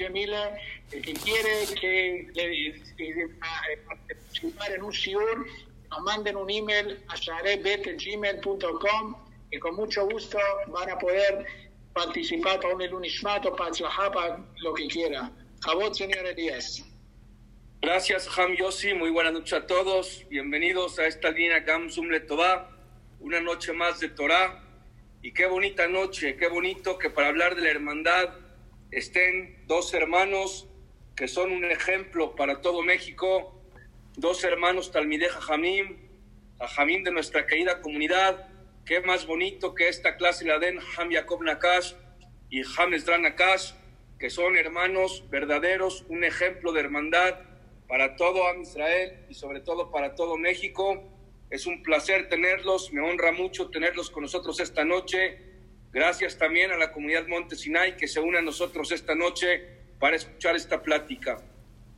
Gemile, el que quiere que, participar en un shiur, nos manden un email a sharebet.gmail.com y con mucho gusto van a poder participar para un Elunishmato, para para lo que quiera. A vos, señor Elías. Gracias, Ham Yossi. Muy buenas noches a todos. Bienvenidos a esta línea Gamsum Letová, una noche más de Torah. Y qué bonita noche, qué bonito que para hablar de la hermandad estén dos hermanos que son un ejemplo para todo México, dos hermanos Talmideja Jamim, Jamim de nuestra querida comunidad. Qué más bonito que esta clase la den Ham Yacob Nakash y Ham Esdran Nakash, que son hermanos verdaderos, un ejemplo de hermandad para todo Am Israel y sobre todo para todo México. Es un placer tenerlos, me honra mucho tenerlos con nosotros esta noche. Gracias también a la comunidad Monte Sinai que se une a nosotros esta noche para escuchar esta plática.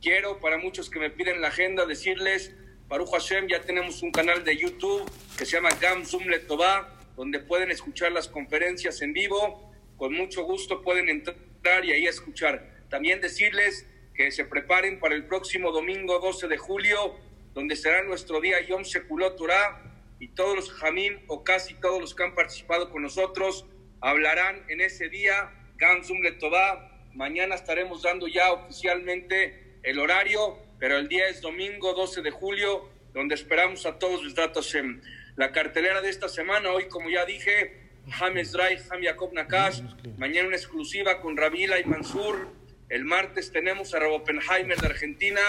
Quiero, para muchos que me piden la agenda, decirles, Baruch Hashem, ya tenemos un canal de YouTube que se llama Gam Zoom Letová, donde pueden escuchar las conferencias en vivo. Con mucho gusto pueden entrar y ahí escuchar. También decirles que se preparen para el próximo domingo 12 de julio, donde será nuestro día Yom Shekulot Torah, y todos los Jamim, o casi todos los que han participado con nosotros, hablarán en ese día, Gamsum Letová. Mañana estaremos dando ya oficialmente el horario, pero el día es domingo 12 de julio, donde esperamos a todos los datos Hashem. La cartelera de esta semana, hoy como ya dije, James Drai, Ham Yacob Nakash, mañana una exclusiva con Ravila y Mansur, el martes tenemos a Rob Oppenheimer de Argentina.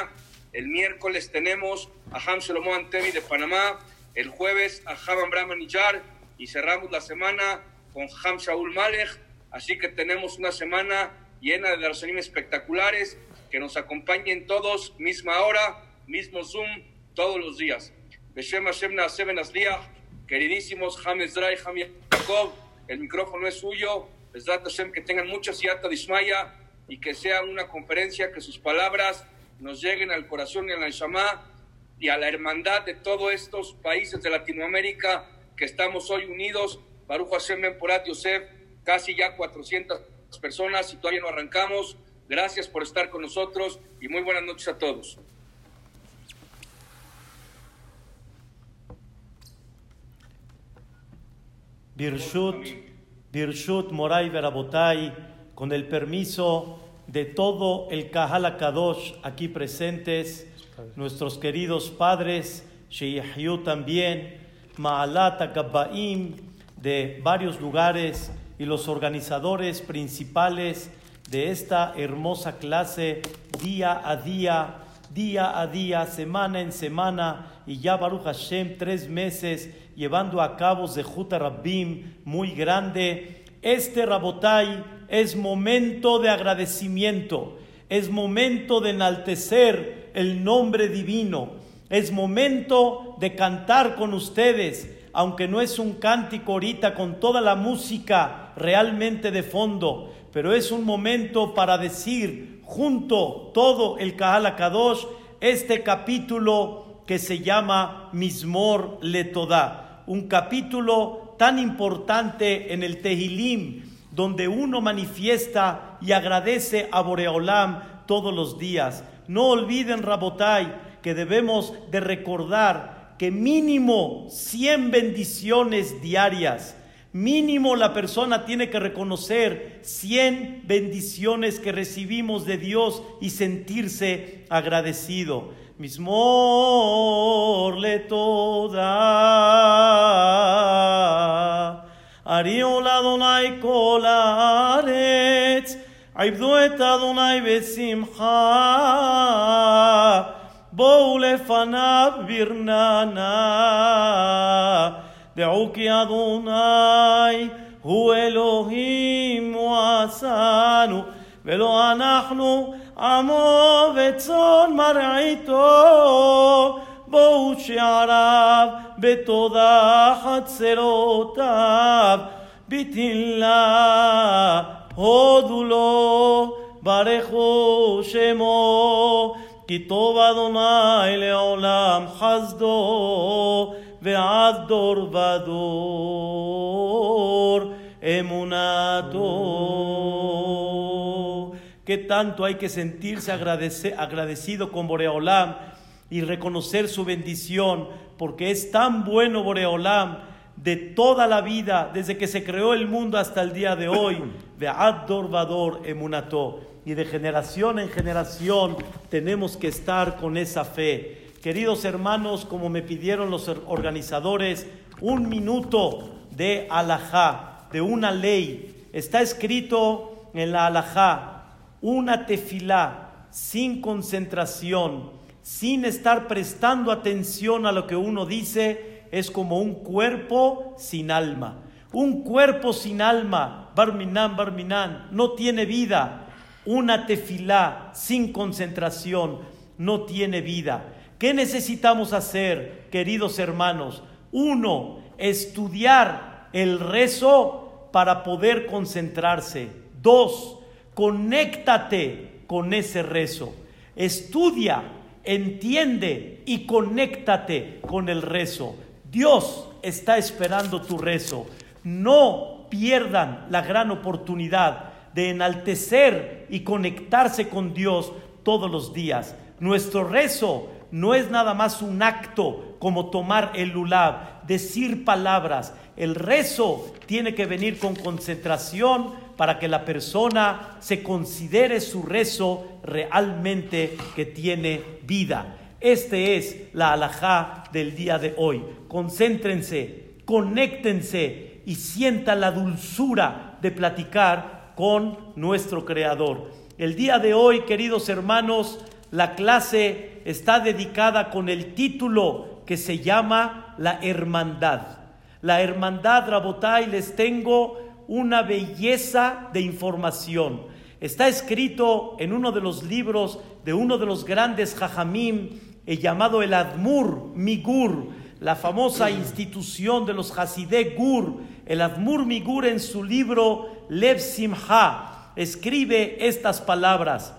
El miércoles tenemos a Ham Shlomo Antevi de Panamá. El jueves a Javan Brahmanillar. Y cerramos la semana con Ham Shaul Malek. Así que tenemos una semana llena de darsanim espectaculares. Que nos acompañen todos, misma hora, mismo Zoom, todos los días. Beshem Hashem Queridísimos James Drai, Ham Jacob, el micrófono es suyo. Besdat Hashem, que tengan mucha siata dismaya y que sea una conferencia que sus palabras nos lleguen al corazón y a la Neshama y a la hermandad de todos estos países de Latinoamérica que estamos hoy unidos. Baruch Hashem Porat Yosef, casi ya 400 personas y todavía no arrancamos. Gracias por estar con nosotros y muy buenas noches a todos. Birshut, Birshut Moray Verabotay con el permiso de todo el Kahal Kadosh aquí presentes, nuestros queridos padres, Sheyahiyu también, Ma'alat Gabbaim de varios lugares y los organizadores principales de esta hermosa clase día a día, día a día, semana en semana, y ya Baruch Hashem tres meses llevando a cabo Zehuta Rabbim muy grande. Este Rabotai es momento de agradecimiento, es momento de enaltecer el nombre divino, es momento de cantar con ustedes, aunque no es un cántico ahorita con toda la música realmente de fondo, pero es un momento para decir junto todo el Kahal Kadosh este capítulo que se llama Mismor Letodá, un capítulo tan importante en el Tehilim, donde uno manifiesta y agradece a Boreolam todos los días. No olviden, Rabotai, que debemos de recordar que mínimo 100 bendiciones diarias, mínimo la persona tiene que reconocer 100 bendiciones que recibimos de Dios y sentirse agradecido. Mismorle toda. Ariola donai kolaretz. Aibdueta donai besimcha. בואו לפניו ברננה. דעו כי אדוני הוא אלוהים הוא עשנו, ולא אנחנו עמו וצאן מרעיתו. בואו שעריו בתודה חצרותיו בתהילה הודו לו ברכו שמו כי טוב אדוני לעולם חסדו ועד דור ודור אמונתו qué tanto hay que sentirse agradecido con Boreolam y reconocer su bendición, porque es tan bueno Boreolam de toda la vida, desde que se creó el mundo hasta el día de hoy, Ve'ad Vador Emunato. Y de generación en generación tenemos que estar con esa fe. Queridos hermanos, como me pidieron los organizadores, un minuto de alajá, de una ley. Está escrito en la alajá, una tefilá sin concentración, sin estar prestando atención a lo que uno dice, es como un cuerpo sin alma. Un cuerpo sin alma, Barminan, Barminan, no tiene vida. Una tefilá sin concentración no tiene vida. ¿Qué necesitamos hacer, queridos hermanos? Uno, estudiar el rezo para poder concentrarse. Dos, conéctate con ese rezo. Estudia, entiende y conéctate con el rezo. Dios está esperando tu rezo. No pierdan la gran oportunidad de enaltecer y conectarse con Dios todos los días. Nuestro rezo no es nada más un acto como tomar el lulab, decir palabras. El rezo tiene que venir con concentración para que la persona se considere su rezo realmente que tiene vida. Este es la alajá del día de hoy. Concéntrense, conéctense y sientan la dulzura de platicar con nuestro Creador. El día de hoy, queridos hermanos, la clase está dedicada con el título que se llama La Hermandad. La Hermandad, Rabotai, les tengo una belleza de información. Está escrito en uno de los libros de uno de los grandes Jajamim, eh, llamado el Admur Migur, la famosa institución de los Hasidé Gur. El Admur Migur en su libro Lev Simha escribe estas palabras.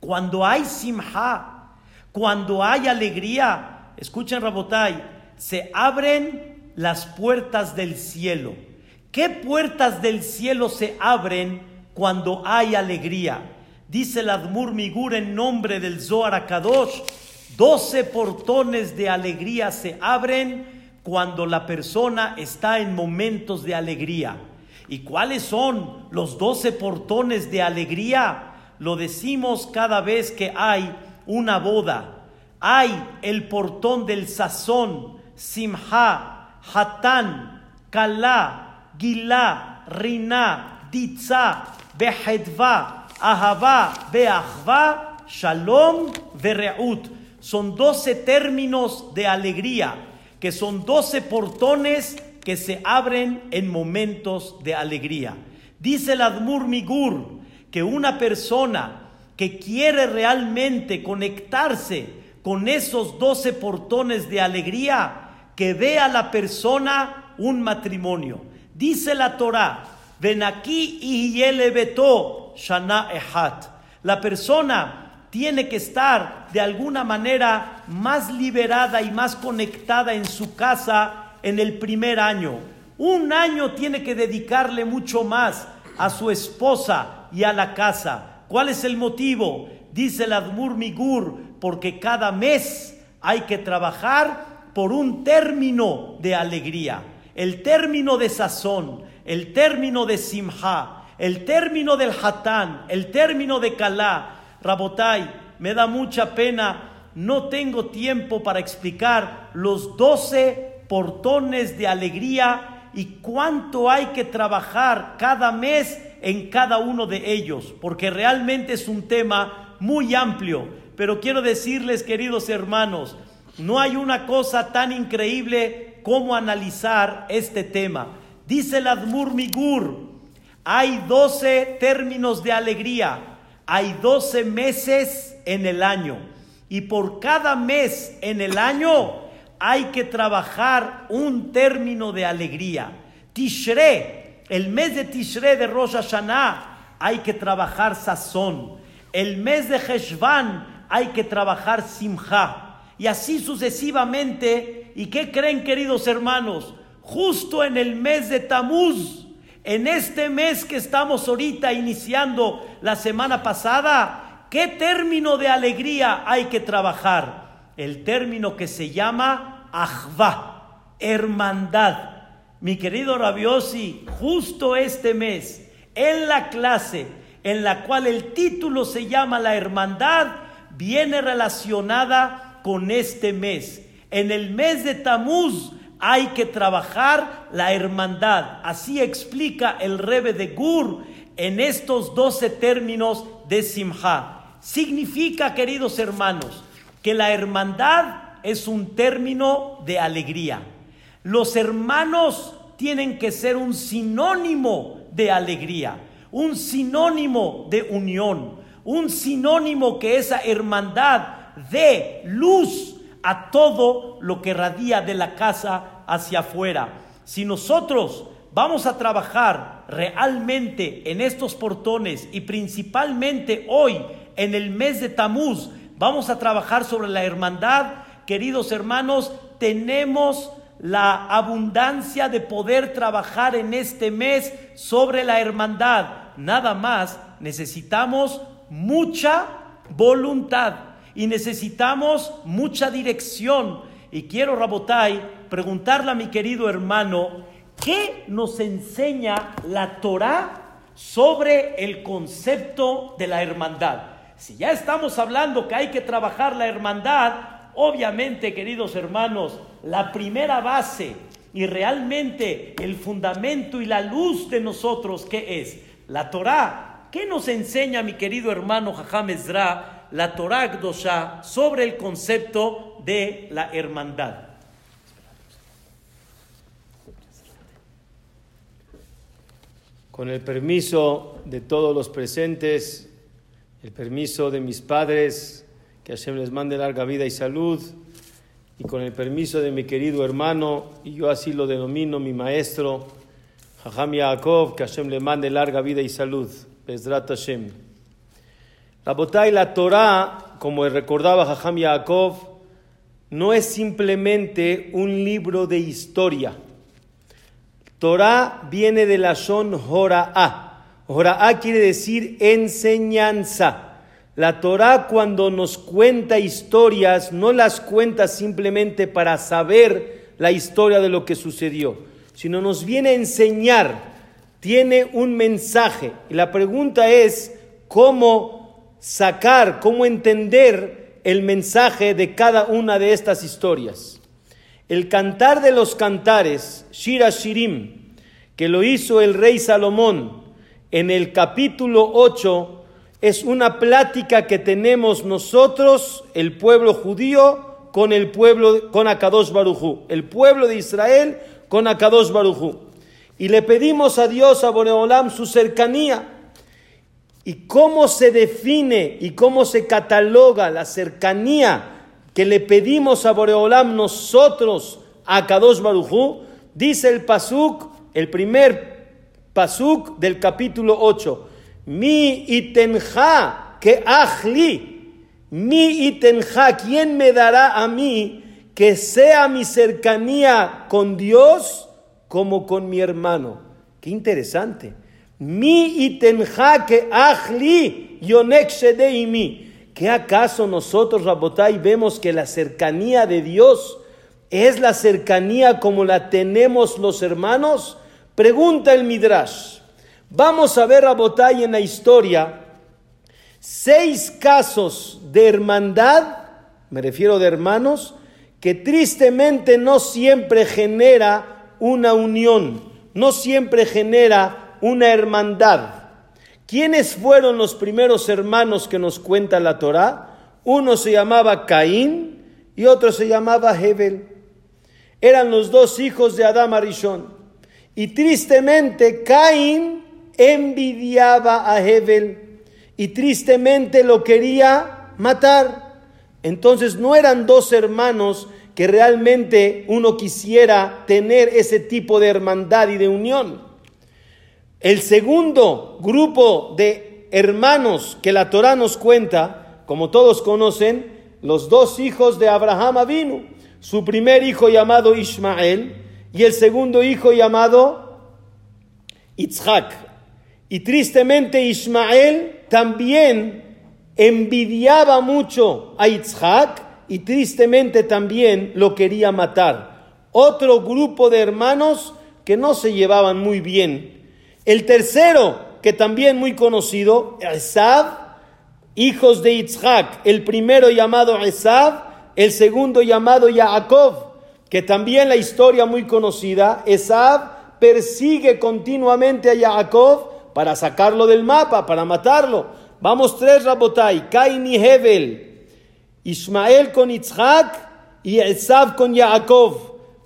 Cuando hay simha, cuando hay alegría, escuchen Rabotai, se abren las puertas del cielo. ¿Qué puertas del cielo se abren cuando hay alegría? Dice el Admur Migur en nombre del Zohar Akadosh, doce portones de alegría se abren cuando la persona está en momentos de alegría. ¿Y cuáles son los doce portones de alegría? lo decimos cada vez que hay una boda. Hay el portón del sazón, simha, hatán, kalá, gilá, riná, ditza, behedva, ahava, beachva, shalom, vereut. Son doce términos de alegría, que son doce portones que se abren en momentos de alegría. Dice el Admur Migur, que una persona que quiere realmente conectarse con esos doce portones de alegría, que vea a la persona un matrimonio. Dice la Torah, ven aquí y beto shana ehat. La persona tiene que estar de alguna manera más liberada y más conectada en su casa en el primer año. Un año tiene que dedicarle mucho más a su esposa y a la casa. ¿Cuál es el motivo? Dice el Admur Migur, porque cada mes hay que trabajar por un término de alegría, el término de sazón, el término de simha, el término del hatán, el término de kalá. Rabotai, me da mucha pena, no tengo tiempo para explicar los doce portones de alegría y cuánto hay que trabajar cada mes en cada uno de ellos, porque realmente es un tema muy amplio. Pero quiero decirles, queridos hermanos, no hay una cosa tan increíble como analizar este tema. Dice el Admur Migur, hay doce términos de alegría, hay doce meses en el año, y por cada mes en el año hay que trabajar un término de alegría. Tishre, el mes de Tishre de Rosh Hashanah hay que trabajar sazón. El mes de Heshvan hay que trabajar simja. Y así sucesivamente. ¿Y qué creen, queridos hermanos? Justo en el mes de Tamuz, En este mes que estamos ahorita iniciando la semana pasada, ¿qué término de alegría hay que trabajar? El término que se llama Ahva, hermandad. Mi querido Rabiosi, justo este mes, en la clase en la cual el título se llama La Hermandad, viene relacionada con este mes. En el mes de Tamuz hay que trabajar la hermandad. Así explica el Rebe de Gur en estos doce términos de Simha. Significa, queridos hermanos, que la hermandad es un término de alegría. Los hermanos tienen que ser un sinónimo de alegría un sinónimo de unión, un sinónimo que esa hermandad dé luz a todo lo que radia de la casa hacia afuera. Si nosotros vamos a trabajar realmente en estos portones y principalmente hoy en el mes de Tamuz, vamos a trabajar sobre la hermandad, queridos hermanos, tenemos la abundancia de poder trabajar en este mes sobre la hermandad nada más necesitamos mucha voluntad y necesitamos mucha dirección. Y quiero, Rabotai, preguntarle a mi querido hermano, ¿qué nos enseña la Torah sobre el concepto de la hermandad? Si ya estamos hablando que hay que trabajar la hermandad, obviamente, queridos hermanos, la primera base y realmente el fundamento y la luz de nosotros, ¿qué es? La Torah, ¿qué nos enseña mi querido hermano Jajam Ezra, la Torah Gdosha, sobre el concepto de la hermandad? Con el permiso de todos los presentes, el permiso de mis padres, que Hashem les mande larga vida y salud, y con el permiso de mi querido hermano, y yo así lo denomino mi maestro, Jajam Yaakov, que Hashem le mande larga vida y salud. Bezrat Hashem. La la Torah, como recordaba Jajam Yaakov, no es simplemente un libro de historia. Torah viene de la son Jora'a. Jora'a quiere decir enseñanza. La Torah cuando nos cuenta historias, no las cuenta simplemente para saber la historia de lo que sucedió sino nos viene a enseñar, tiene un mensaje. Y la pregunta es cómo sacar, cómo entender el mensaje de cada una de estas historias. El cantar de los cantares, Shira Shirim, que lo hizo el rey Salomón en el capítulo 8, es una plática que tenemos nosotros, el pueblo judío, con el pueblo, con Akadosh Barujú, el pueblo de Israel con Akadosh Barujú. Y le pedimos a Dios, a Boreolam, su cercanía. ¿Y cómo se define y cómo se cataloga la cercanía que le pedimos a Boreolam nosotros a Akadosh Barujú? Dice el Pasuk, el primer Pasuk del capítulo 8. Mi itenja que ahli. Mi itenja, ¿quién me dará a mí que sea mi cercanía con Dios como con mi hermano. Qué interesante. Mi itenja que ahli yonek mi. ¿Qué acaso nosotros, Rabotai, vemos que la cercanía de Dios es la cercanía como la tenemos los hermanos? Pregunta el Midrash. Vamos a ver, Rabotai, en la historia, seis casos de hermandad, me refiero de hermanos, que tristemente no siempre genera una unión, no siempre genera una hermandad. ¿Quiénes fueron los primeros hermanos que nos cuenta la Torá? Uno se llamaba Caín y otro se llamaba Hebel. Eran los dos hijos de Adán Arishon. Y tristemente Caín envidiaba a Hebel y tristemente lo quería matar. Entonces no eran dos hermanos que realmente uno quisiera tener ese tipo de hermandad y de unión. El segundo grupo de hermanos que la Torah nos cuenta, como todos conocen, los dos hijos de Abraham Avinu, su primer hijo llamado Ismael y el segundo hijo llamado Isaac. Y tristemente Ismael también envidiaba mucho a Isaac y tristemente también lo quería matar. Otro grupo de hermanos que no se llevaban muy bien. El tercero, que también muy conocido, Esab, hijos de Isaac, el primero llamado Esab, el segundo llamado Jacob, que también la historia muy conocida, Esab persigue continuamente a Jacob para sacarlo del mapa, para matarlo. Vamos tres Rabotai, Cain y Hebel, Ismael con Isaac y Esab con Jacob.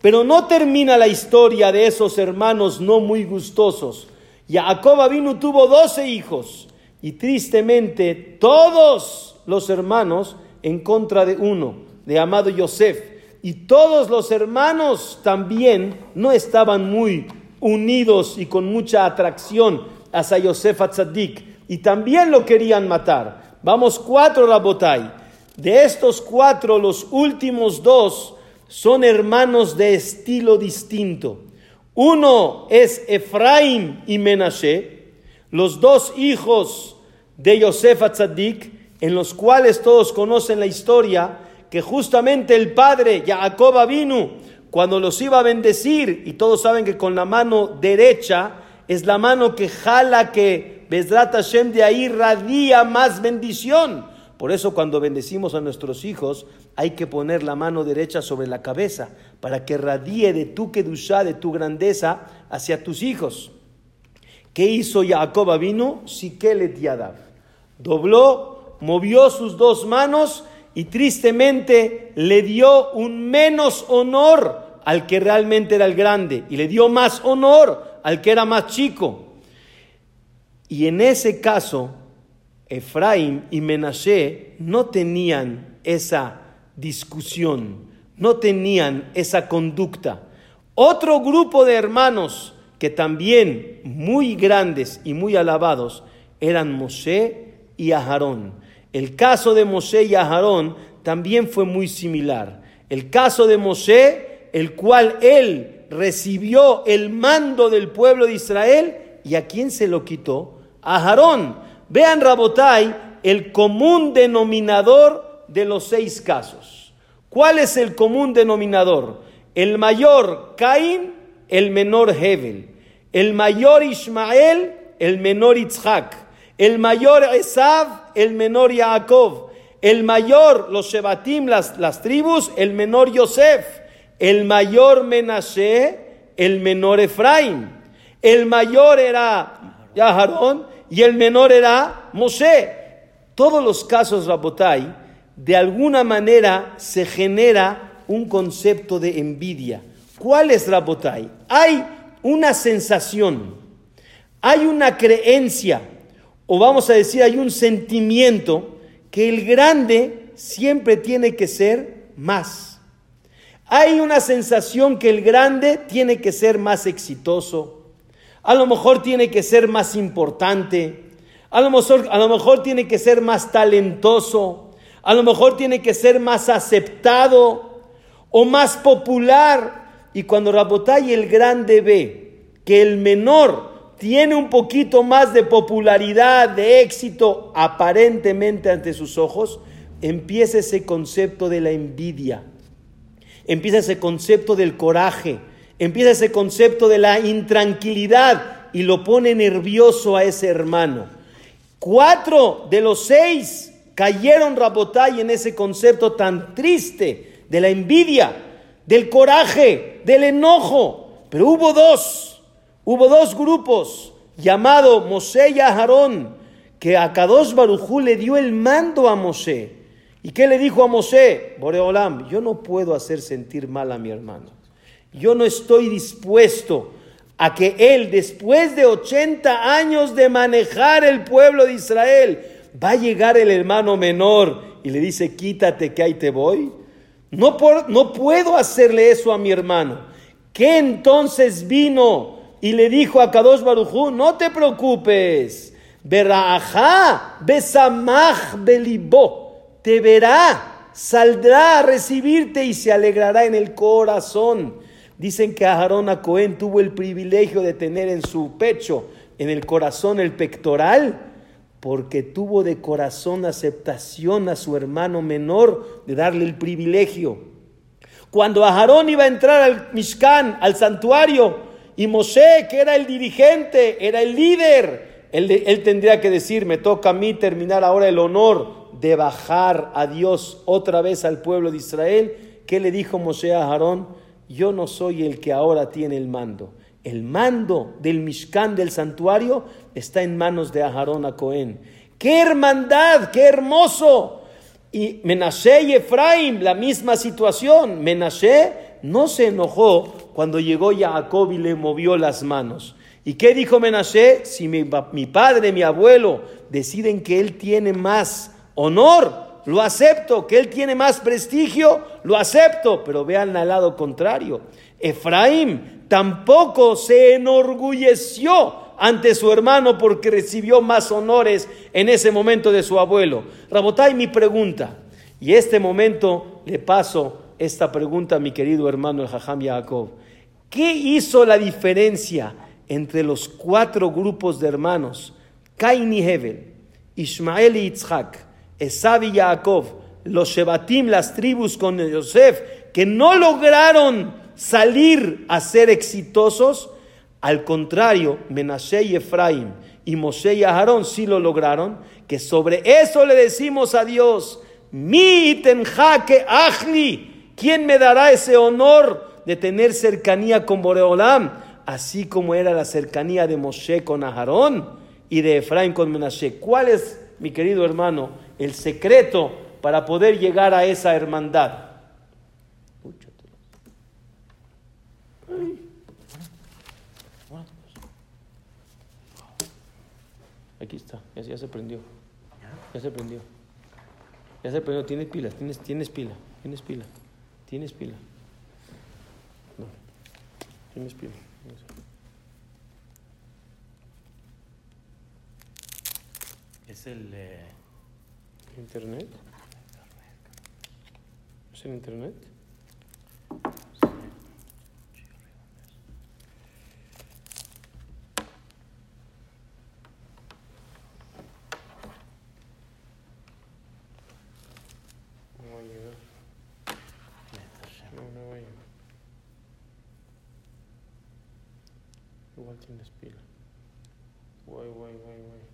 Pero no termina la historia de esos hermanos no muy gustosos. Jacob vino tuvo doce hijos y tristemente todos los hermanos en contra de uno, de amado Yosef. Y todos los hermanos también no estaban muy unidos y con mucha atracción hacia Yosef Atzadik. Y también lo querían matar. Vamos cuatro Rabotai. De estos cuatro, los últimos dos son hermanos de estilo distinto. Uno es Efraín y Menashe, los dos hijos de Yosef Atzadik, en los cuales todos conocen la historia, que justamente el padre Jacob vino cuando los iba a bendecir, y todos saben que con la mano derecha es la mano que jala que Bezrat Hashem de ahí radia más bendición. Por eso cuando bendecimos a nuestros hijos hay que poner la mano derecha sobre la cabeza para que radie de tu kedushá, de tu grandeza hacia tus hijos. ¿Qué hizo Jacob vino? Sikelet Yadav. Dobló, movió sus dos manos y tristemente le dio un menos honor al que realmente era el grande y le dio más honor al que era más chico. Y en ese caso, Efraín y Menashe no tenían esa discusión, no tenían esa conducta. Otro grupo de hermanos que también muy grandes y muy alabados eran Moshe y Aharón. El caso de Moshe y Aharón también fue muy similar. El caso de Moshe, el cual él recibió el mando del pueblo de Israel, ¿y a quién se lo quitó? A Aharón. Vean, Rabotai, el común denominador de los seis casos. ¿Cuál es el común denominador? El mayor Caín, el menor Hebel. El mayor Ismael, el menor Isaac. El mayor Esav, el menor Jacob. El mayor, los Shebatim, las, las tribus, el menor Yosef. El mayor Menashe, el menor Efraín. El mayor era Yaharón y el menor era Moshe. Todos los casos, Rabotai, de alguna manera se genera un concepto de envidia. ¿Cuál es Rabotai? Hay una sensación, hay una creencia, o vamos a decir, hay un sentimiento que el grande siempre tiene que ser más. Hay una sensación que el grande tiene que ser más exitoso, a lo mejor tiene que ser más importante, a lo mejor tiene que ser más talentoso, a lo mejor tiene que ser más aceptado o más popular. Y cuando Rabotay el grande ve que el menor tiene un poquito más de popularidad, de éxito aparentemente ante sus ojos, empieza ese concepto de la envidia, empieza ese concepto del coraje, empieza ese concepto de la intranquilidad y lo pone nervioso a ese hermano. Cuatro de los seis cayeron Rabotay en ese concepto tan triste de la envidia, del coraje, del enojo. Pero hubo dos, hubo dos grupos, llamado Mosé y Aharón, que a Kadosh Barujú le dio el mando a Mosé. ¿Y qué le dijo a Mosé? Boreolam, yo no puedo hacer sentir mal a mi hermano. Yo no estoy dispuesto a que él, después de 80 años de manejar el pueblo de Israel, va a llegar el hermano menor y le dice, quítate que ahí te voy. No, no puedo hacerle eso a mi hermano. ¿Qué entonces vino y le dijo a Kadosh Barujú, no te preocupes, Berajá, Besamach Belibó, te verá, saldrá a recibirte y se alegrará en el corazón. Dicen que Aarón a Cohen tuvo el privilegio de tener en su pecho, en el corazón, el pectoral, porque tuvo de corazón aceptación a su hermano menor de darle el privilegio. Cuando Aarón iba a entrar al Mishkan, al santuario, y Moshe, que era el dirigente, era el líder, él, tendría que decir, me toca a mí terminar ahora el honor de bajar a Dios otra vez al pueblo de Israel. ¿Qué le dijo Moshe a Aarón? Yo no soy el que ahora tiene el mando. El mando del Mishkan del santuario está en manos de Aarón a Cohen. ¡Qué hermandad! ¡Qué hermoso! Y Menashe y Efraim, la misma situación. Menashe no se enojó cuando llegó Jacob y le movió las manos. ¿Y qué dijo Menashe? Si mi, mi padre, mi abuelo deciden que él tiene más honor, lo acepto, que él tiene más prestigio, lo acepto, pero vean al lado contrario. Efraín tampoco se enorgulleció ante su hermano porque recibió más honores en ese momento de su abuelo. Rabotay, mi pregunta, y este momento le paso esta pregunta a mi querido hermano el Jajam Yaakov. ¿Qué hizo la diferencia entre los cuatro grupos de hermanos, Cain y Hebel, Ismael y Yitzhak, Esab y Jacob, los Shebatim, las tribus con Yosef, que no lograron salir a ser exitosos, al contrario, Menashe y Efraim y Moshe y Aarón sí lo lograron, que sobre eso le decimos a Dios, mi jaque achli, ¿quién me dará ese honor de tener cercanía con Boreolam? Así como era la cercanía de Moshe con Aarón y de Efraim con Menashe. ¿Cuál es, mi querido hermano, el secreto para poder llegar a esa hermandad. Aquí está, ya, se prendió. Ya se prendió. Ya se prendió, tienes pila, tienes, tienes pila, tienes pila, tienes pila. No, tienes pila. Es el... Eh, ¿Internet? ¿Es en internet? No va a llegar. No, no va a llegar. Igual tienes pila. Guay, guay, guay, guay.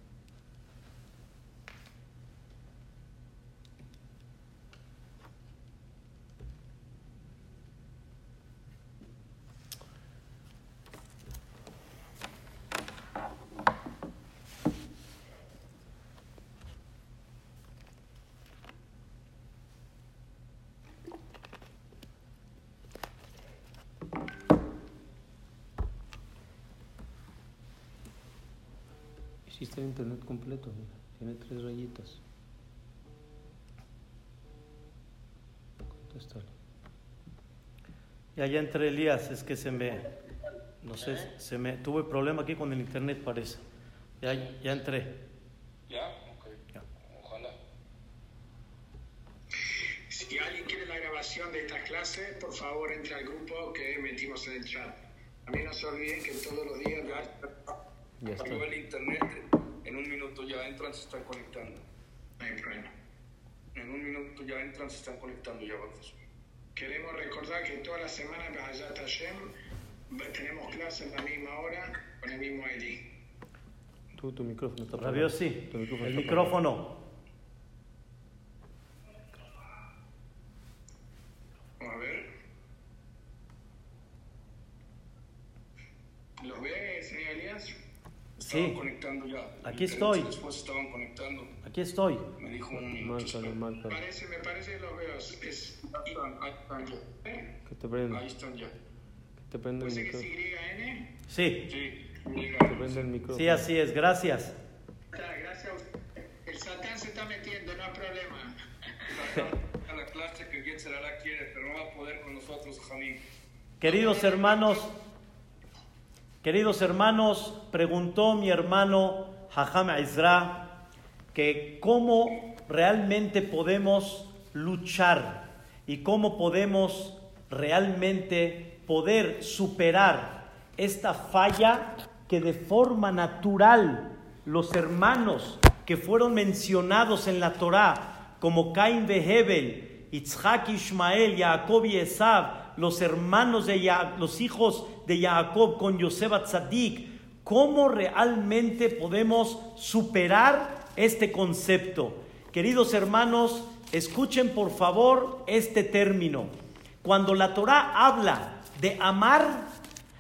Hiciste el internet completo, mira. Tiene tres rayitas. Contéstale. Ya, ya entré, Elías. Es que se me. No sé, se me. Tuve problema aquí con el internet, parece. Ya, ya entré. ¿Ya? Ok. Ya. Ojalá. Si alguien quiere la grabación de esta clase, por favor entre al grupo que metimos en el chat. También no se olviden que todos los días. Ya está. el internet, en un minuto ya entran, se están conectando. En un minuto ya entran, se están conectando, ya vamos. Queremos recordar que toda la semana en Bahayat Hashem tenemos clases a la misma hora con el mismo Eli. Tu, tu micrófono está apagado. sí. Tu micrófono el micrófono. Vamos a ver. ¿Los ve, señor Elías? Sí. conectando ya. Aquí estoy. Después estaban conectando. Aquí estoy. Me dijo un. Márcalo, márcalo. Parece, me parece que los veo. Es, ahí están, ahí están ya. Que te prenda. Ahí están ya. Que te prenda el ¿Puede que es micrófono. YN? Sí. Sí, Que te prenda el micrófono. Sí, así es. Gracias. Gracias. El Satán se está metiendo, no hay problema. A la clase que bien será la quiere, pero no va a poder con nosotros, Jamín. Queridos hermanos, queridos hermanos, preguntó mi hermano Hajam Ezra que cómo realmente podemos luchar y cómo podemos realmente poder superar esta falla que de forma natural los hermanos que fueron mencionados en la Torá, como Cain de Hebel, Itzhak, Ishmael, Jacob y Esab, los hermanos de los hijos de Jacob con Yosef Tzadik, cómo realmente podemos superar este concepto. Queridos hermanos, escuchen por favor este término. Cuando la Torah habla de amar,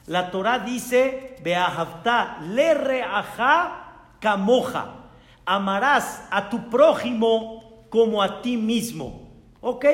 la Torah dice, Beahavta le reaja camoja. Amarás a tu prójimo como a ti mismo. ¿Ok?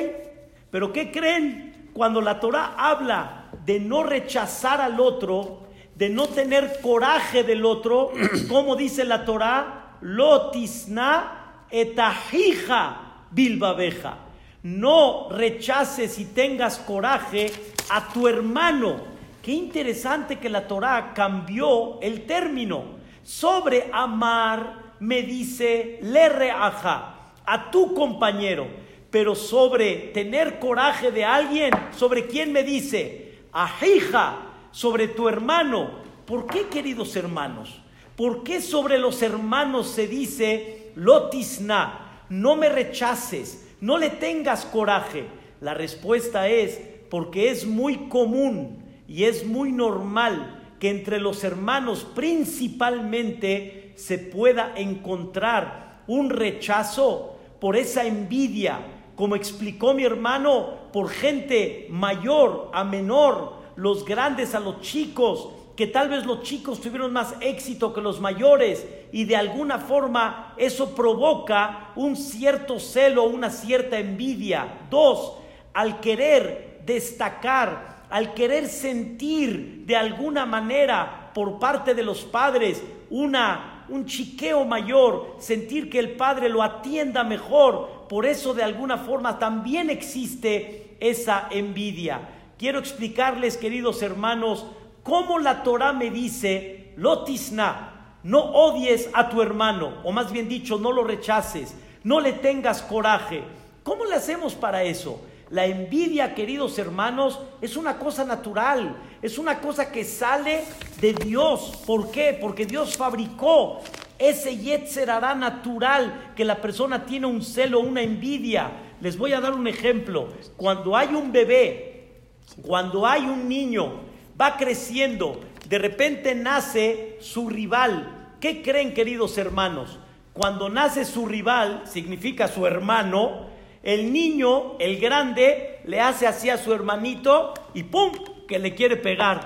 Pero ¿qué creen? Cuando la Torah habla de no rechazar al otro, de no tener coraje del otro, como dice la Torah, lotisna etajija bilbabeja. No rechaces y tengas coraje a tu hermano. Qué interesante que la Torah cambió el término. Sobre amar me dice le reaja a tu compañero, pero sobre tener coraje de alguien, sobre quién me dice ajija, sobre tu hermano. ¿Por qué, queridos hermanos? ¿Por qué sobre los hermanos se dice lotisna, no me rechaces, no le tengas coraje. La respuesta es porque es muy común y es muy normal que entre los hermanos principalmente se pueda encontrar un rechazo por esa envidia, como explicó mi hermano, por gente mayor a menor, los grandes a los chicos, que tal vez los chicos tuvieron más éxito que los mayores y de alguna forma eso provoca un cierto celo, una cierta envidia. Dos, al querer destacar, al querer sentir de alguna manera por parte de los padres una, un chiqueo mayor, sentir que el padre lo atienda mejor, por eso de alguna forma también existe esa envidia. Quiero explicarles, queridos hermanos, cómo la Torah me dice, lotisna, no odies a tu hermano, o más bien dicho, no lo rechaces, no le tengas coraje. ¿Cómo le hacemos para eso? La envidia, queridos hermanos, es una cosa natural, es una cosa que sale de Dios. ¿Por qué? Porque Dios fabricó ese yetzerará natural que la persona tiene un celo, una envidia. Les voy a dar un ejemplo. Cuando hay un bebé, cuando hay un niño va creciendo, de repente nace su rival. ¿Qué creen, queridos hermanos? Cuando nace su rival, significa su hermano, el niño, el grande, le hace así a su hermanito y ¡pum! que le quiere pegar.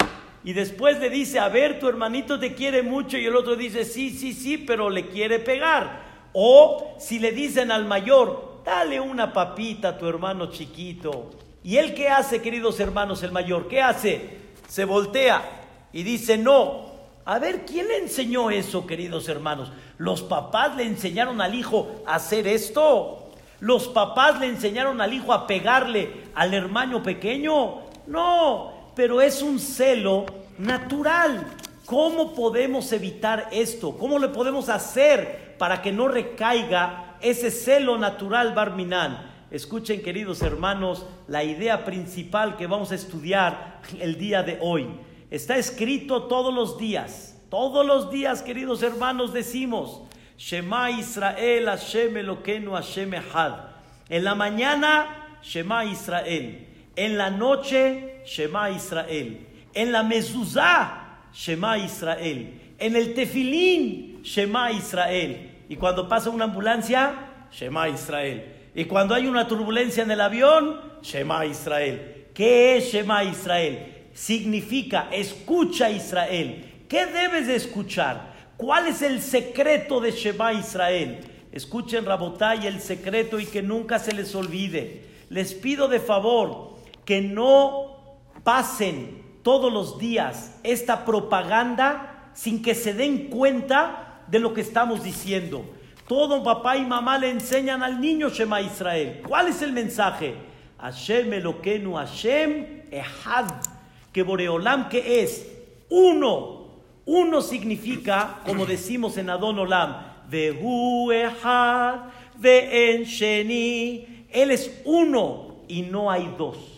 Y después le dice, a ver, tu hermanito te quiere mucho y el otro dice, sí, sí, sí, pero le quiere pegar. O si le dicen al mayor, dale una papita a tu hermano chiquito. ¿Y él qué hace, queridos hermanos, el mayor? ¿Qué hace? se voltea y dice, no. A ver, ¿quién le enseñó eso, queridos hermanos? ¿Los papás le enseñaron al hijo a hacer esto? ¿Los papás le enseñaron al hijo a pegarle al hermano pequeño? No, pero es un celo natural. ¿Cómo podemos evitar esto? ¿Cómo le podemos hacer para que no recaiga ese celo natural Barminan? Escuchen, queridos hermanos, la idea principal que vamos a estudiar el día de hoy. Está escrito todos los días. Todos los días, queridos hermanos, decimos, Shema Israel, Hashem Eloquenu, Hashem Echad. En la mañana, Shema Israel. En la noche, Shema Israel. En la mezuzá, Shema Israel. En el tefilín, Shema Israel. Y cuando pasa una ambulancia, Shema Israel. Y cuando hay una turbulencia en el avión, Shema Israel. ¿Qué es Shema Israel? Significa escucha Israel. ¿Qué debes de escuchar? ¿Cuál es el secreto de Shema Israel? Escuchen Rabotay el secreto y que nunca se les olvide. Les pido de favor que no pasen todos los días esta propaganda sin que se den cuenta de lo que estamos diciendo. Todo papá y mamá le enseñan al niño Shema Israel. ¿Cuál es el mensaje? Hashem Eloquenu Hashem Ehad. Que Boreolam que es uno. Uno significa, como decimos en Adon Olam, Vehu Ehad, Ve'en Sheni. Él es uno y no hay dos.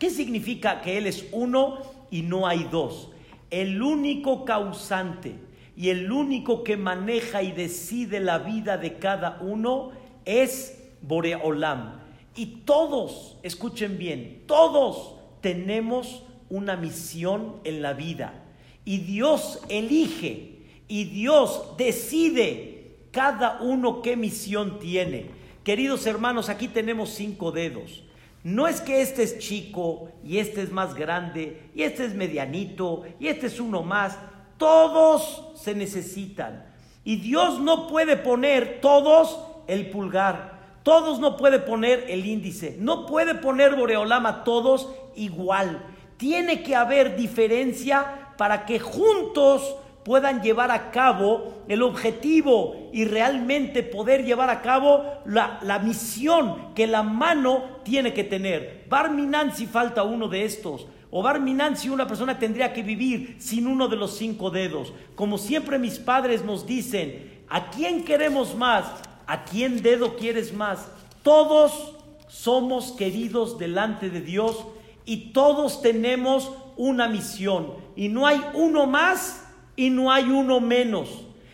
¿Qué significa que Él es uno y no hay dos? El único causante y el único que maneja y decide la vida de cada uno es Boreolam. Y todos, escuchen bien, todos tenemos una misión en la vida. Y Dios elige y Dios decide cada uno qué misión tiene. Queridos hermanos, aquí tenemos cinco dedos. No es que este es chico y este es más grande y este es medianito y este es uno más. Todos se necesitan. Y Dios no puede poner todos el pulgar. Todos no puede poner el índice. No puede poner Boreolama todos igual. Tiene que haber diferencia para que juntos puedan llevar a cabo el objetivo y realmente poder llevar a cabo la, misión que la mano tiene que tener. Barminan si falta uno de estos. O Barminan si una persona tendría que vivir sin uno de los cinco dedos. Como siempre mis padres nos dicen, ¿a quién queremos más? ¿A quién dedo quieres más? Todos somos queridos delante de Dios y todos tenemos una misión. Y no hay uno más y no hay uno menos.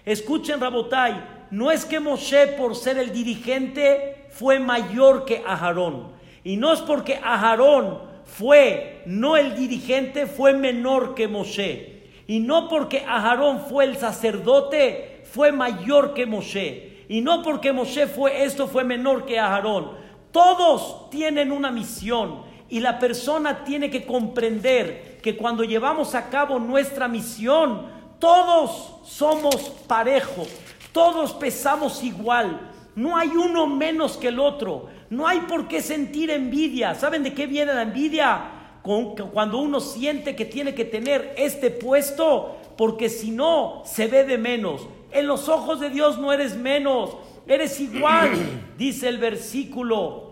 Escuchen, Rabotai, no es que Moshe, por ser el dirigente, fue mayor que Aharón. Y no es porque Aharón fue no el dirigente, fue menor que Moshe. Y no porque Aharón fue el sacerdote, fue mayor que Moshe. Y no porque Moshe fue esto, fue menor que Aharón. Todos tienen una misión. Y la persona tiene que comprender que cuando llevamos a cabo nuestra misión, todos somos parejos, todos pesamos igual, no hay uno menos que el otro, no hay por qué sentir envidia. ¿Saben de qué viene la envidia? Cuando uno siente que tiene que tener este puesto, porque si no, se ve de menos. En los ojos de Dios no eres menos, eres igual, dice el versículo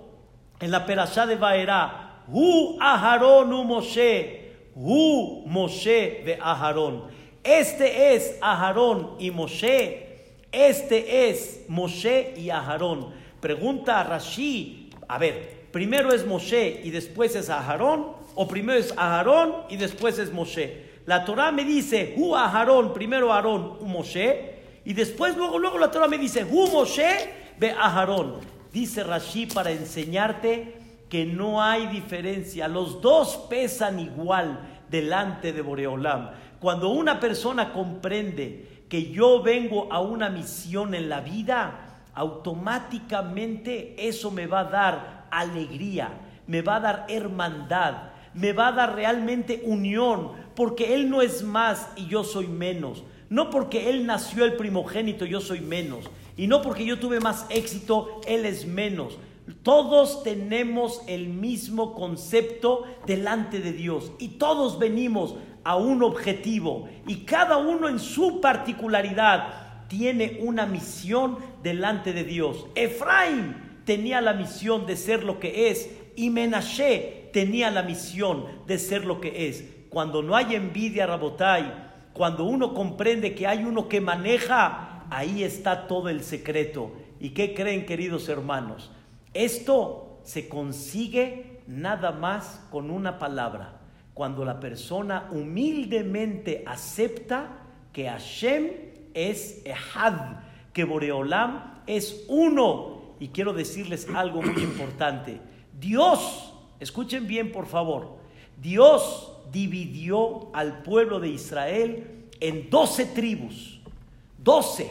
en la perashá de Baerá. Hu Aharón u Moshe, Hu Moshe de Aharón. Este es Aharón y Moshe. Este es Moshe y Aharón. Pregunta a Rashi. A ver, primero es Moshe y después es Aharón. O primero es Aharón y después es Moshe. La Torah me dice, Hu Aharón, primero Aarón, Moshe. Y después, luego, luego la Torah me dice, Hu Moshe, ve Aharón. Dice Rashi para enseñarte que no hay diferencia. Los dos pesan igual delante de Boreolam. Cuando una persona comprende que yo vengo a una misión en la vida, automáticamente eso me va a dar alegría, me va a dar hermandad, me va a dar realmente unión, porque Él no es más y yo soy menos. No porque Él nació el primogénito, yo soy menos. Y no porque yo tuve más éxito, Él es menos. Todos tenemos el mismo concepto delante de Dios y todos venimos a un objetivo y cada uno en su particularidad tiene una misión delante de Dios. Efraín tenía la misión de ser lo que es y Menashe tenía la misión de ser lo que es. Cuando no hay envidia, Rabotai, cuando uno comprende que hay uno que maneja, ahí está todo el secreto. ¿Y qué creen, queridos hermanos? Esto se consigue nada más con una palabra cuando la persona humildemente acepta que Hashem es Ehad, que Boreolam es uno. Y quiero decirles algo muy importante. Dios, escuchen bien por favor, Dios dividió al pueblo de Israel en doce tribus. Doce.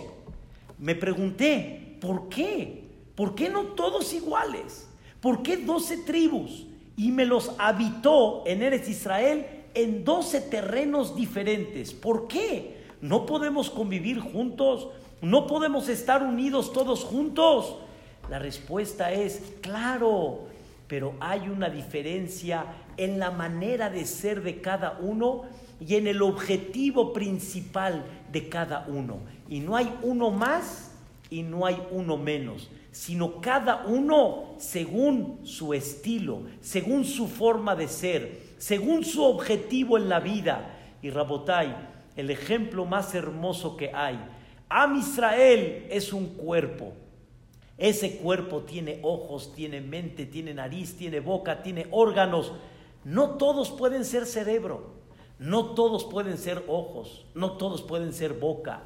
Me pregunté, ¿por qué? ¿Por qué no todos iguales? ¿Por qué doce tribus? Y me los habitó en Eres Israel en doce terrenos diferentes. ¿Por qué? ¿No podemos convivir juntos? ¿No podemos estar unidos todos juntos? La respuesta es, claro, pero hay una diferencia en la manera de ser de cada uno y en el objetivo principal de cada uno. Y no hay uno más y no hay uno menos sino cada uno según su estilo, según su forma de ser, según su objetivo en la vida. Y Rabotai, el ejemplo más hermoso que hay. Am Israel es un cuerpo. Ese cuerpo tiene ojos, tiene mente, tiene nariz, tiene boca, tiene órganos. no todos pueden ser cerebro, no todos pueden ser ojos, no todos pueden ser boca.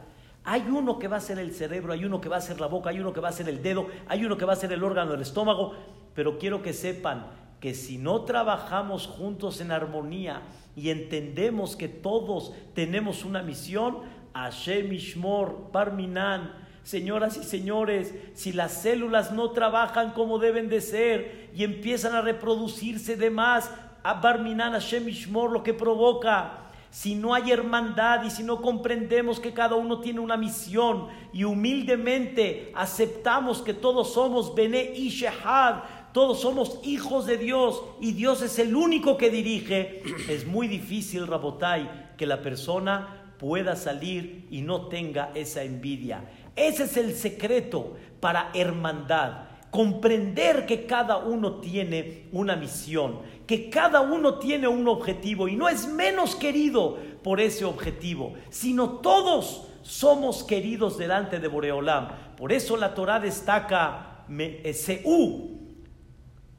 Hay uno que va a ser el cerebro, hay uno que va a ser la boca, hay uno que va a ser el dedo, hay uno que va a ser el órgano del estómago, pero quiero que sepan que si no trabajamos juntos en armonía y entendemos que todos tenemos una misión, Hashem Ishmor, Parminan, señoras y señores, si las células no trabajan como deben de ser y empiezan a reproducirse de más, a Barminan Hashem Ishmor, lo que provoca si no hay hermandad y si no comprendemos que cada uno tiene una misión y humildemente aceptamos que todos somos Bene y Shehad, todos somos hijos de Dios y Dios es el único que dirige, es muy difícil, Rabotai, que la persona pueda salir y no tenga esa envidia. Ese es el secreto para hermandad comprender que cada uno tiene una misión, que cada uno tiene un objetivo y no es menos querido por ese objetivo, sino todos somos queridos delante de Boreolam. Por eso la Torah destaca, eh, Seú,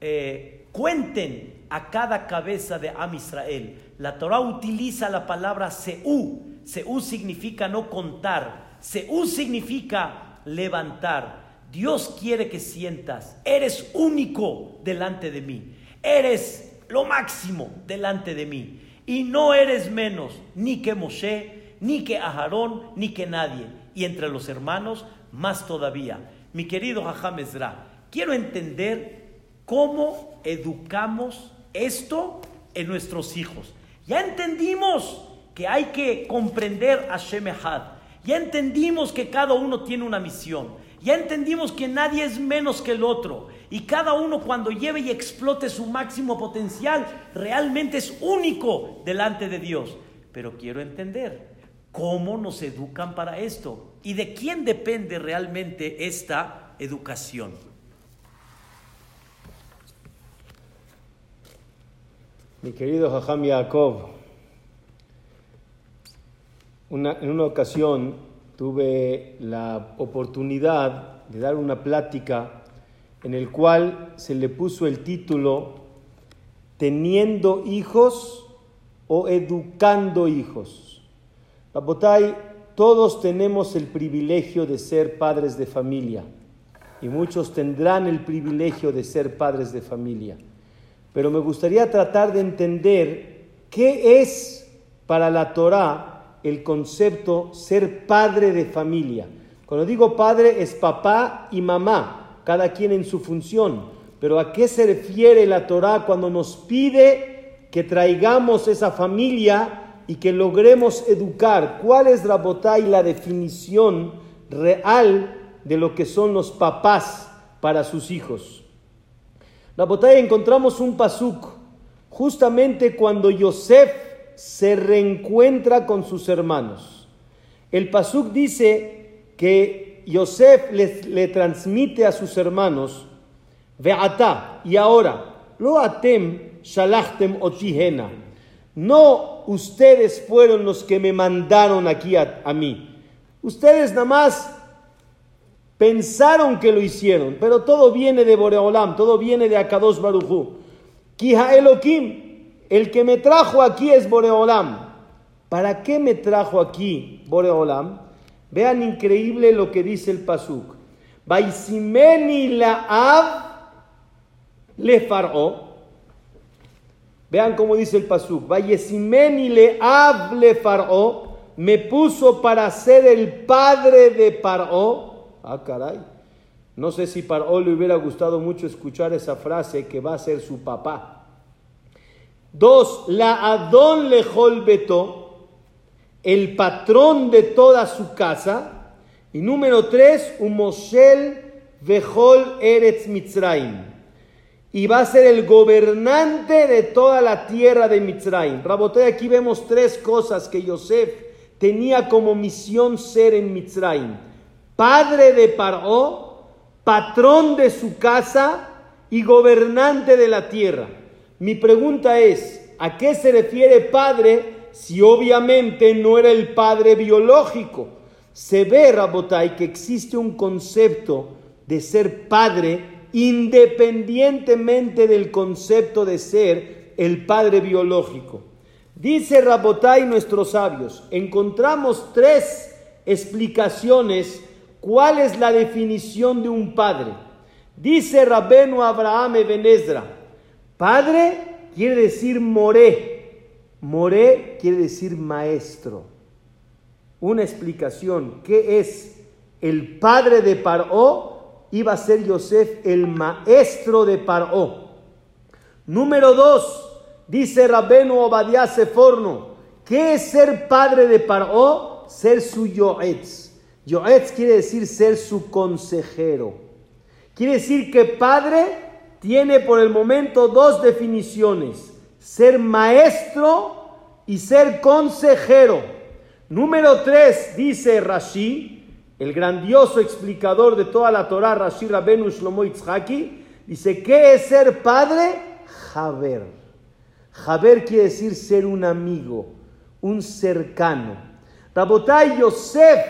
eh, cuenten a cada cabeza de Am Israel. La Torah utiliza la palabra Seú. Seú significa no contar. Seú significa levantar. Dios quiere que sientas, eres único delante de mí, eres lo máximo delante de mí y no eres menos ni que Moshe, ni que Aharón, ni que nadie. Y entre los hermanos, más todavía. Mi querido Jajam Ezra, quiero entender cómo educamos esto en nuestros hijos. Ya entendimos que hay que comprender a Shemehad. Ya entendimos que cada uno tiene una misión. Ya entendimos que nadie es menos que el otro. Y cada uno cuando lleve y explote su máximo potencial, realmente es único delante de Dios. Pero quiero entender cómo nos educan para esto y de quién depende realmente esta educación. Mi querido Jajam Yaakov, en una ocasión tuve la oportunidad de dar una plática en el cual se le puso el título Teniendo hijos o educando hijos. Papotay, todos tenemos el privilegio de ser padres de familia y muchos tendrán el privilegio de ser padres de familia. Pero me gustaría tratar de entender qué es para la Torah el concepto ser padre de familia. Cuando digo padre es papá y mamá, cada quien en su función. Pero ¿a qué se refiere la Torah cuando nos pide que traigamos esa familia y que logremos educar? ¿Cuál es la y la definición real de lo que son los papás para sus hijos? Botella encontramos un pasuk justamente cuando Yosef se reencuentra con sus hermanos. El Pasuk dice que Yosef le transmite a sus hermanos, Ve'ata, y ahora, lo atem shalachtem otihena. No ustedes fueron los que me mandaron aquí a, mí. Ustedes nada más pensaron que lo hicieron, pero todo viene de Boreolam, todo viene de Akadosh Baruchu. Kiha Elohim, el que me trajo aquí es Boreolam. ¿Para qué me trajo aquí Boreolam? Vean increíble lo que dice el Pasuk. Baisimeni la le faró. Vean cómo dice el Pasuk. Baisimeni le av le faró. Me puso para ser el padre de Paró. Ah, caray. No sé si Paró le hubiera gustado mucho escuchar esa frase que va a ser su papá. Dos, la Adón Lejol Beto, el patrón de toda su casa. Y número tres, Umoshel Vejol Eretz Mitzrayim. Y va a ser el gobernante de toda la tierra de Mitzrayim. Rabote, aquí vemos tres cosas que Yosef tenía como misión ser en Mitzrayim. Padre de Paró, patrón de su casa y gobernante de la tierra. Mi pregunta es, ¿a qué se refiere padre si obviamente no era el padre biológico? Se ve, Rabotai, que existe un concepto de ser padre independientemente del concepto de ser el padre biológico. Dice Rabotai nuestros sabios, encontramos tres explicaciones cuál es la definición de un padre. Dice Rabenu Abraham Ebenezra, padre quiere decir moré, moré quiere decir maestro. Una explicación, ¿qué es el padre de Paró? Iba a ser Yosef el maestro de Paró. Número dos, Dice Rabenu Obadiah Seforno, ¿qué es ser padre de Paró? Ser su Yoetz. Yoetz quiere decir ser su consejero. Quiere decir que padre tiene por el momento dos definiciones, ser maestro y ser consejero. Número tres, dice Rashi, el grandioso explicador de toda la Torah, Rashi Rabenu Shlomo Yitzhaki, dice, ¿qué es ser padre? Javer. Jaber quiere decir ser un amigo, un cercano. Rabotai Yosef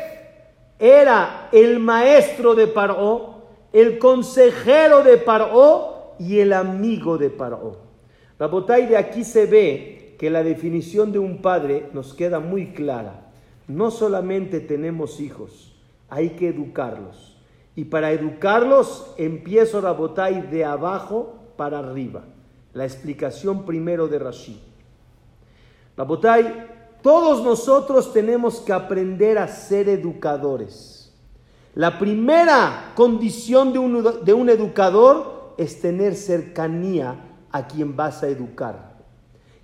era el maestro de Paró, el consejero de Paró y el amigo de Paró. Rabotai de aquí se ve que la definición de un padre nos queda muy clara. No solamente tenemos hijos, hay que educarlos. Y para educarlos empiezo Rabotai de abajo para arriba la explicación primero de Rashi. Babotay, todos nosotros tenemos que aprender a ser educadores. La primera condición de un, de un educador es tener cercanía a quien vas a educar.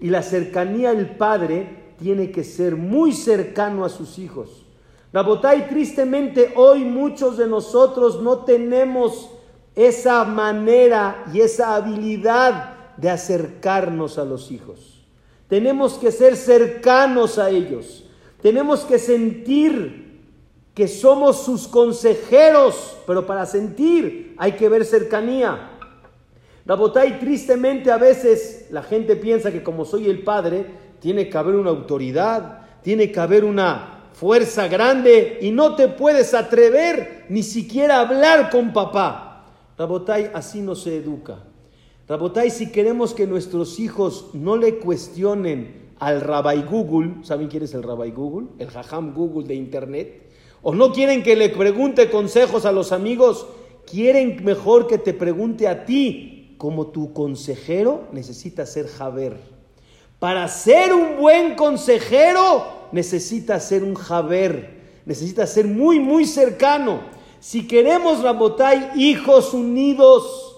Y la cercanía del padre tiene que ser muy cercano a sus hijos. Rabotay, tristemente hoy muchos de nosotros no tenemos esa manera y esa habilidad de acercarnos a los hijos. Tenemos que ser cercanos a ellos. Tenemos que sentir que somos sus consejeros, pero para sentir hay que ver cercanía. Rabotay, tristemente a veces la gente piensa que como soy el padre, tiene que haber una autoridad, tiene que haber una fuerza grande y no te puedes atrever ni siquiera a hablar con papá. Rabotay, así no se educa. Rabotai, si queremos que nuestros hijos no le cuestionen al Rabbi Google, ¿saben quién es el Rabbi Google? El Jajam Google de Internet. O no quieren que le pregunte consejos a los amigos, quieren mejor que te pregunte a ti. Como tu consejero necesita ser Javer. Para ser un buen consejero necesita ser un Javer. Necesita ser muy, muy cercano. Si queremos, Rabotai, hijos unidos,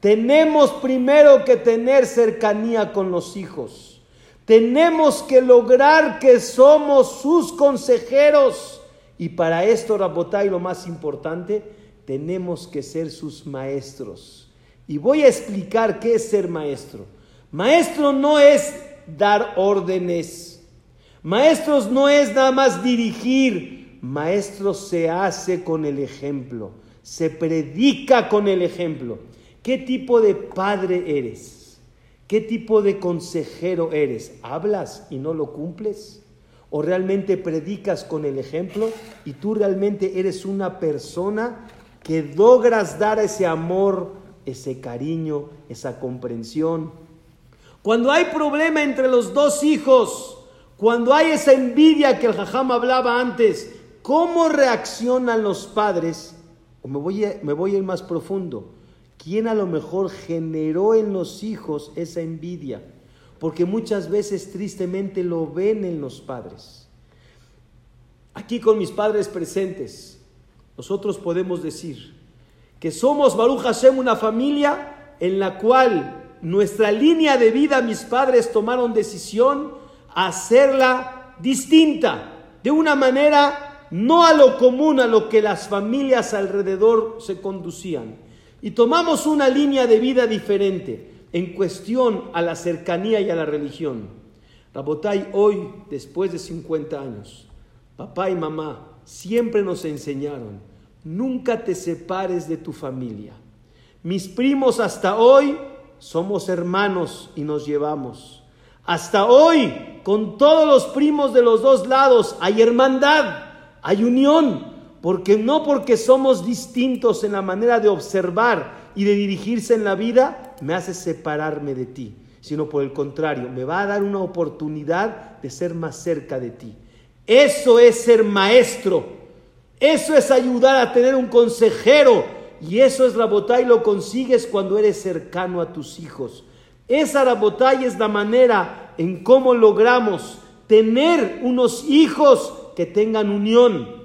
tenemos primero que tener cercanía con los hijos. Tenemos que lograr que somos sus consejeros. Y para esto, Rabotay, lo más importante, tenemos que ser sus maestros. Y voy a explicar qué es ser maestro. Maestro no es dar órdenes. Maestros no es nada más dirigir. Maestro se hace con el ejemplo. Se predica con el ejemplo. ¿Qué tipo de padre eres? ¿Qué tipo de consejero eres? ¿Hablas y no lo cumples? ¿O realmente predicas con el ejemplo y tú realmente eres una persona que logras dar ese amor, ese cariño, esa comprensión? Cuando hay problema entre los dos hijos, cuando hay esa envidia que el jajam hablaba antes, ¿cómo reaccionan los padres? O me voy me voy a ir más profundo. ¿Quién a lo mejor generó en los hijos esa envidia? Porque muchas veces tristemente lo ven en los padres. Aquí con mis padres presentes, nosotros podemos decir que somos Baruch Hashem una familia en la cual nuestra línea de vida, mis padres tomaron decisión a hacerla distinta, de una manera no a lo común, a lo que las familias alrededor se conducían y tomamos una línea de vida diferente en cuestión a la cercanía y a la religión. Rabotai, hoy, después de 50 años, papá y mamá siempre nos enseñaron, nunca te separes de tu familia. Mis primos hasta hoy somos hermanos y nos llevamos. Hasta hoy, con todos los primos de los dos lados, hay hermandad, hay unión, porque no porque somos distintos en la manera de observar y de dirigirse en la vida, me hace separarme de ti, sino por el contrario, me va a dar una oportunidad de ser más cerca de ti. Eso es ser maestro, eso es ayudar a tener un consejero y eso es y lo consigues cuando eres cercano a tus hijos. Esa Rabotay es la manera en cómo logramos tener unos hijos que tengan unión.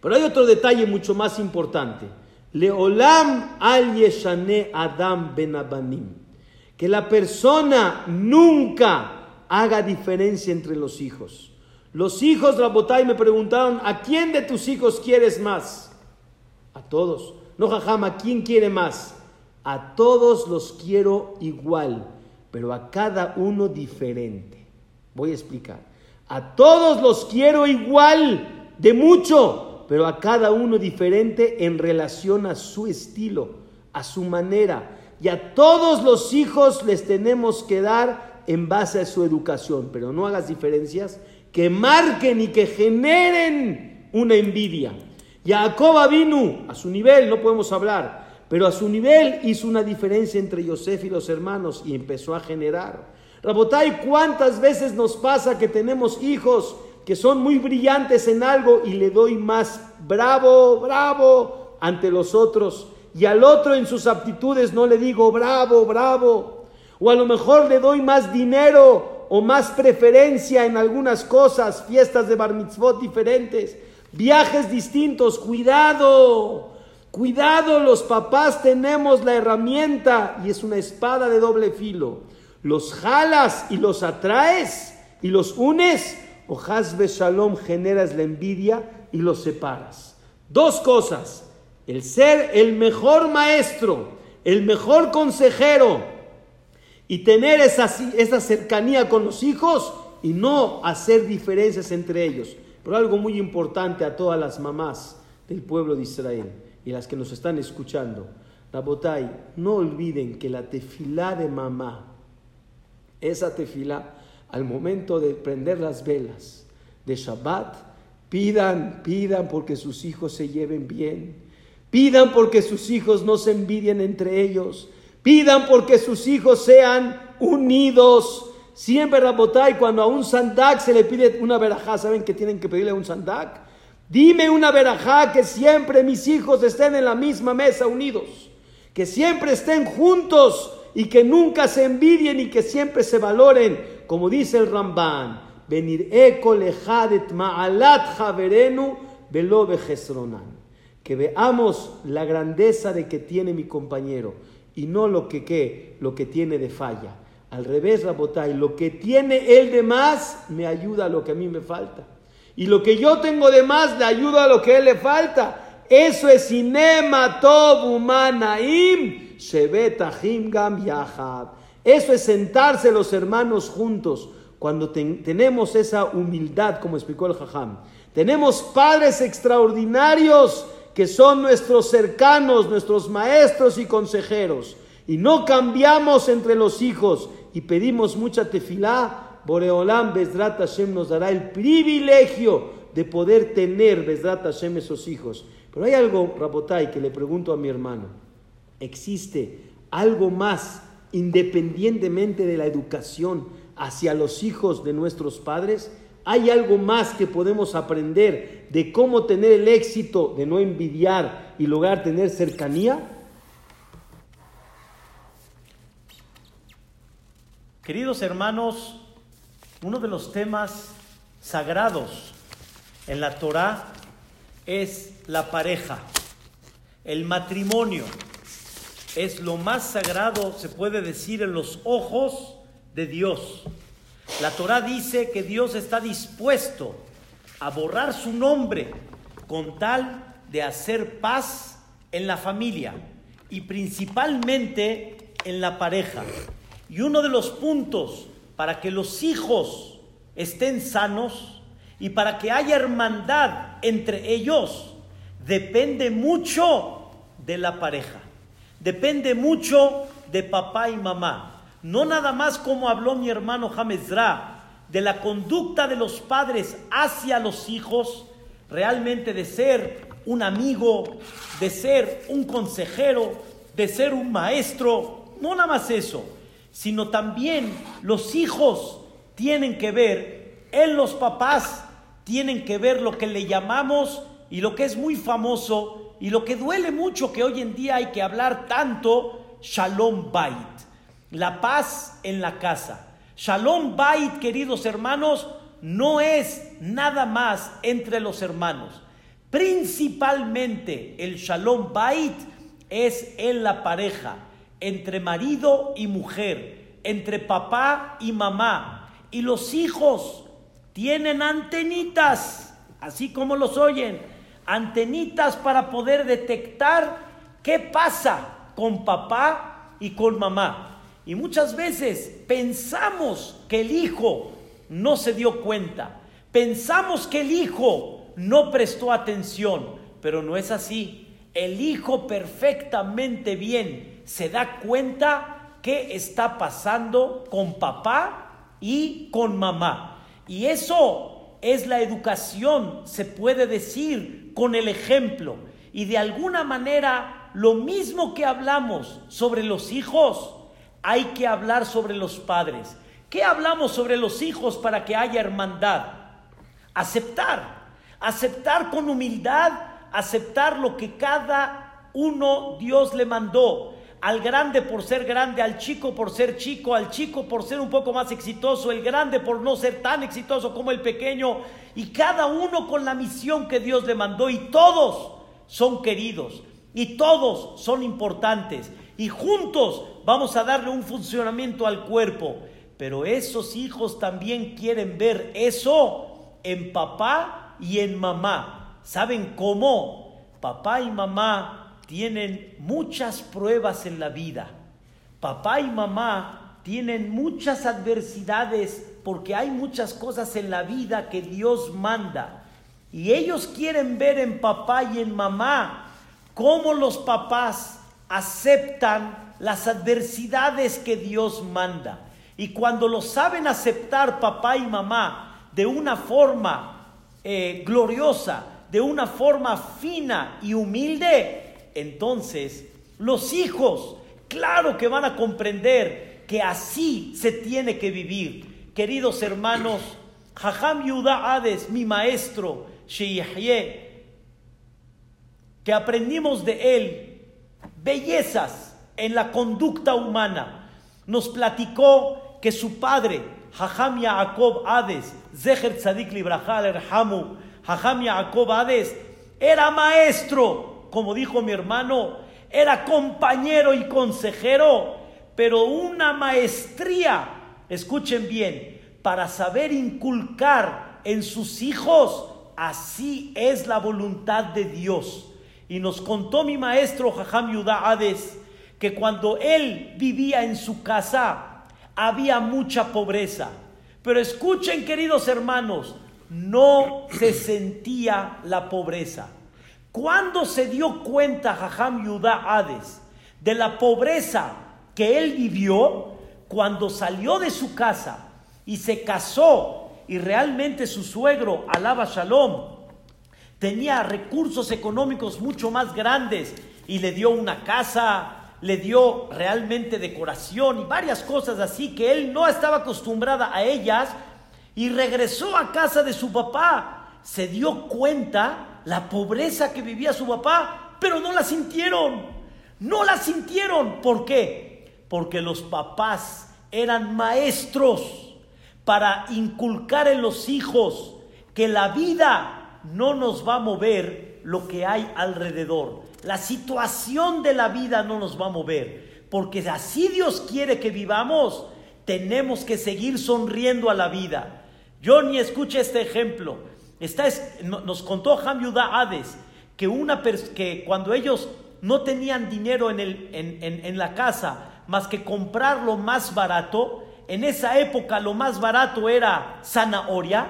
Pero hay otro detalle mucho más importante. Leolam al yeshane Adam ben Abanim que la persona nunca haga diferencia entre los hijos. Los hijos, Rabotai, me preguntaron, ¿a quién de tus hijos quieres más? A todos. No, jajama, ¿a quién quiere más? A todos los quiero igual, pero a cada uno diferente. Voy a explicar. A todos los quiero igual, de mucho, pero a cada uno diferente en relación a su estilo, a su manera y a todos los hijos les tenemos que dar en base a su educación, pero no hagas diferencias que marquen y que generen una envidia. Jacob vino a su nivel, no podemos hablar, pero a su nivel hizo una diferencia entre Yosef y los hermanos y empezó a generar. Rabotay, ¿cuántas veces nos pasa que tenemos hijos que son muy brillantes en algo y le doy más bravo, bravo ante los otros? y al otro en sus aptitudes no le digo bravo, bravo. O a lo mejor le doy más dinero o más preferencia en algunas cosas, fiestas de bar mitzvot diferentes, viajes distintos. Cuidado, cuidado, los papás tenemos la herramienta y es una espada de doble filo. Los jalas y los atraes y los unes o hasbe shalom generas la envidia y los separas. Dos cosas el ser el mejor maestro, el mejor consejero y tener esa, esa cercanía con los hijos y no hacer diferencias entre ellos. Pero algo muy importante a todas las mamás del pueblo de Israel y las que nos están escuchando. Rabotai, no olviden que la tefilá de mamá, esa tefilá, al momento de prender las velas de Shabbat, pidan, pidan porque sus hijos se lleven bien Pidan porque sus hijos no se envidien entre ellos. Pidan porque sus hijos sean unidos. Siempre Rabotay, cuando a un sandak se le pide una verajá, ¿saben que tienen que pedirle a un sandak? Dime una verajá que siempre mis hijos estén en la misma mesa unidos. Que siempre estén juntos y que nunca se envidien y que siempre se valoren. Como dice el Ramban, venir ma'alat javerenu velo que veamos la grandeza de que tiene mi compañero y no lo que, ¿qué? lo que tiene de falla. Al revés, Rabotay, lo que tiene él de más me ayuda a lo que a mí me falta. Y lo que yo tengo de más le ayuda a lo que a él le falta. Eso es inema humanaim shevetahim gam yahad. Eso es sentarse los hermanos juntos cuando tenemos esa humildad, como explicó el Jajam. Tenemos padres extraordinarios que son nuestros cercanos, nuestros maestros y consejeros, y no cambiamos entre los hijos y pedimos mucha tefilá, Boreolam Bezrat Hashem nos dará el privilegio de poder tener Hashem esos hijos. Pero hay algo, Rabotai, que le pregunto a mi hermano. ¿Existe algo más independientemente de la educación hacia los hijos de nuestros padres? ¿Hay algo más que podemos aprender de cómo tener el éxito de no envidiar y lograr tener cercanía? Queridos hermanos, uno de los temas sagrados en la Torah es la pareja, el matrimonio. Es lo más sagrado, se puede decir, en los ojos de Dios. La Torah dice que Dios está dispuesto a borrar su nombre con tal de hacer paz en la familia y principalmente en la pareja. Y uno de los puntos para que los hijos estén sanos y para que haya hermandad entre ellos depende mucho de la pareja. Depende mucho de papá y mamá. No nada más como habló mi hermano Hamezra, de la conducta de los padres hacia los hijos, realmente de ser un amigo, de ser un consejero, de ser un maestro, no nada más eso, sino también los hijos tienen que ver en los papás, tienen que ver lo que le llamamos y lo que es muy famoso y lo que duele mucho que hoy en día hay que hablar tanto, Shalom Bait, la paz en la casa. Shalom Bait, queridos hermanos, no es nada más entre los hermanos. Principalmente el Shalom Bait es en la pareja, entre marido y mujer, entre papá y mamá. Y los hijos tienen antenitas, así como los oyen, antenitas para poder detectar qué pasa con papá y con mamá. Y muchas veces pensamos que el hijo no se dio cuenta, pensamos que el hijo no prestó atención, pero no es así. El hijo perfectamente bien se da cuenta qué está pasando con papá y con mamá. Y eso es la educación, se puede decir, con el ejemplo. Y de alguna manera, lo mismo que hablamos sobre los hijos, hay que hablar sobre los padres. ¿Qué hablamos sobre los hijos para que haya hermandad? Aceptar, aceptar con humildad, aceptar lo que cada uno Dios le mandó. Al grande por ser grande, al chico por ser chico, al chico por ser un poco más exitoso, el grande por no ser tan exitoso como el pequeño, y cada uno con la misión que Dios le mandó, y todos son queridos, y todos son importantes, y juntos vamos a darle un funcionamiento al cuerpo. Pero esos hijos también quieren ver eso en papá y en mamá. ¿Saben cómo? Papá y mamá tienen muchas pruebas en la vida. Papá y mamá tienen muchas adversidades porque hay muchas cosas en la vida que Dios manda. Y ellos quieren ver en papá y en mamá cómo los papás aceptan las adversidades que Dios manda. Y cuando lo saben aceptar papá y mamá de una forma eh, gloriosa, de una forma fina y humilde, entonces los hijos, claro que van a comprender que así se tiene que vivir. Queridos hermanos, Jajam Yuda Hades, mi maestro, Sheyahye, que aprendimos de él bellezas en la conducta humana. Nos platicó que su padre, Jajam Yaakov Hades, Zeher Tzadik Librahal Erhamu, Jajam Yaakov Hades, era maestro, como dijo mi hermano, era compañero y consejero, pero una maestría, escuchen bien, para saber inculcar en sus hijos, así es la voluntad de Dios. Y nos contó mi maestro Jajam Yudá Hades, que cuando él vivía en su casa había mucha pobreza. Pero escuchen, queridos hermanos, no se sentía la pobreza. Cuando se dio cuenta Jajam Yudá Hades de la pobreza que él vivió, cuando salió de su casa y se casó y realmente su suegro, Alaba Shalom, tenía recursos económicos mucho más grandes y le dio una casa, le dio realmente decoración y varias cosas así que él no estaba acostumbrada a ellas y regresó a casa de su papá. Se dio cuenta la pobreza que vivía su papá, pero no la sintieron. No la sintieron. ¿Por qué? Porque los papás eran maestros para inculcar en los hijos que la vida no nos va a mover lo que hay alrededor. La situación de la vida no nos va a mover, porque así Dios quiere que vivamos, tenemos que seguir sonriendo a la vida. Johnny, escucha este ejemplo. Está, nos contó Ham Hades que, una, que cuando ellos no tenían dinero en, el, en, en la casa más que comprar lo más barato, en esa época lo más barato era zanahoria,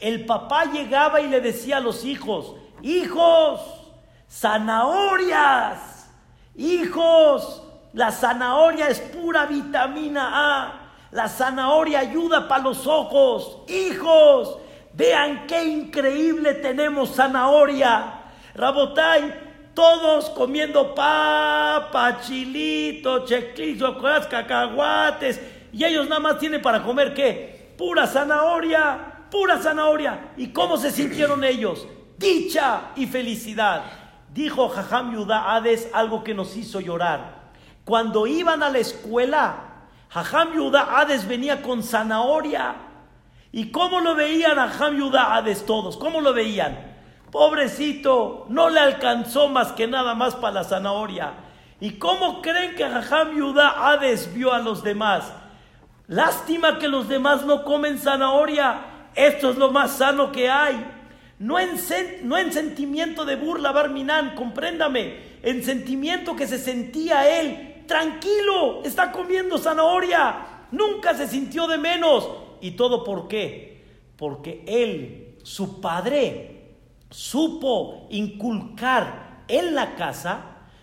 el papá llegaba y le decía a los hijos, hijos, zanahorias. Hijos, la zanahoria es pura vitamina A. La zanahoria ayuda para los ojos. Hijos, vean qué increíble tenemos zanahoria. Rabotay, todos comiendo papa, chilito, checlizo, cacahuates, y ellos nada más tienen para comer qué? Pura zanahoria, pura zanahoria. ¿Y cómo se sintieron ellos? Dicha y felicidad. Dijo Jajam Yudá Hades algo que nos hizo llorar. Cuando iban a la escuela, Jajam Yudá Hades venía con zanahoria. ¿Y cómo lo veían a Jajam Yudá Hades todos? ¿Cómo lo veían? Pobrecito, no le alcanzó más que nada más para la zanahoria. ¿Y cómo creen que Jajam Yudá Hades vio a los demás? Lástima que los demás no comen zanahoria. Esto es lo más sano que hay. No en, sentimiento de burla, Barminan, compréndame. En sentimiento que se sentía él tranquilo, está comiendo zanahoria. Nunca se sintió de menos. ¿Y todo por qué? Porque él, su padre, supo inculcar en la casa,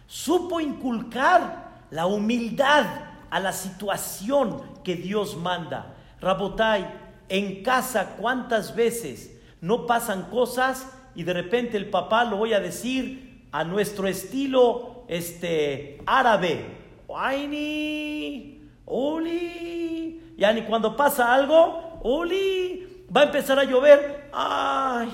supo inculcar la humildad a la situación que Dios manda. Rabotai, en casa cuántas veces no pasan cosas y de repente el papá lo voy a decir a nuestro estilo este árabe. Waini, Oli, ya ni cuando pasa algo, Oli, va a empezar a llover. Ay,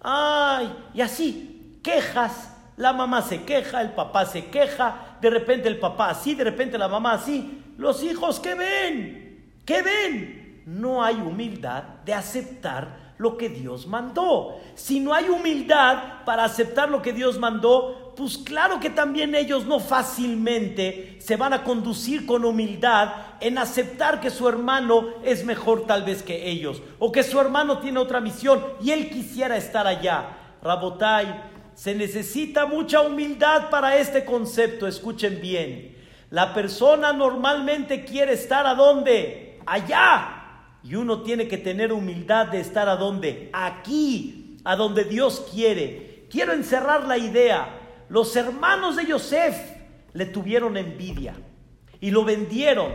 Ay, y así, quejas, la mamá se queja, el papá se queja, de repente el papá así, de repente la mamá así. Los hijos, ¿qué ven? ¿Qué ven? No hay humildad de aceptar lo que Dios mandó. Si no hay humildad para aceptar lo que Dios mandó, pues claro que también ellos no fácilmente se van a conducir con humildad en aceptar que su hermano es mejor tal vez que ellos, o que su hermano tiene otra misión y él quisiera estar allá. Rabotai, se necesita mucha humildad para este concepto, escuchen bien. La persona normalmente quiere estar a dónde? Allá. Y uno tiene que tener humildad de estar a dónde? Aquí, a donde Dios quiere. Quiero encerrar la idea. Los hermanos de Yosef le tuvieron envidia y lo vendieron.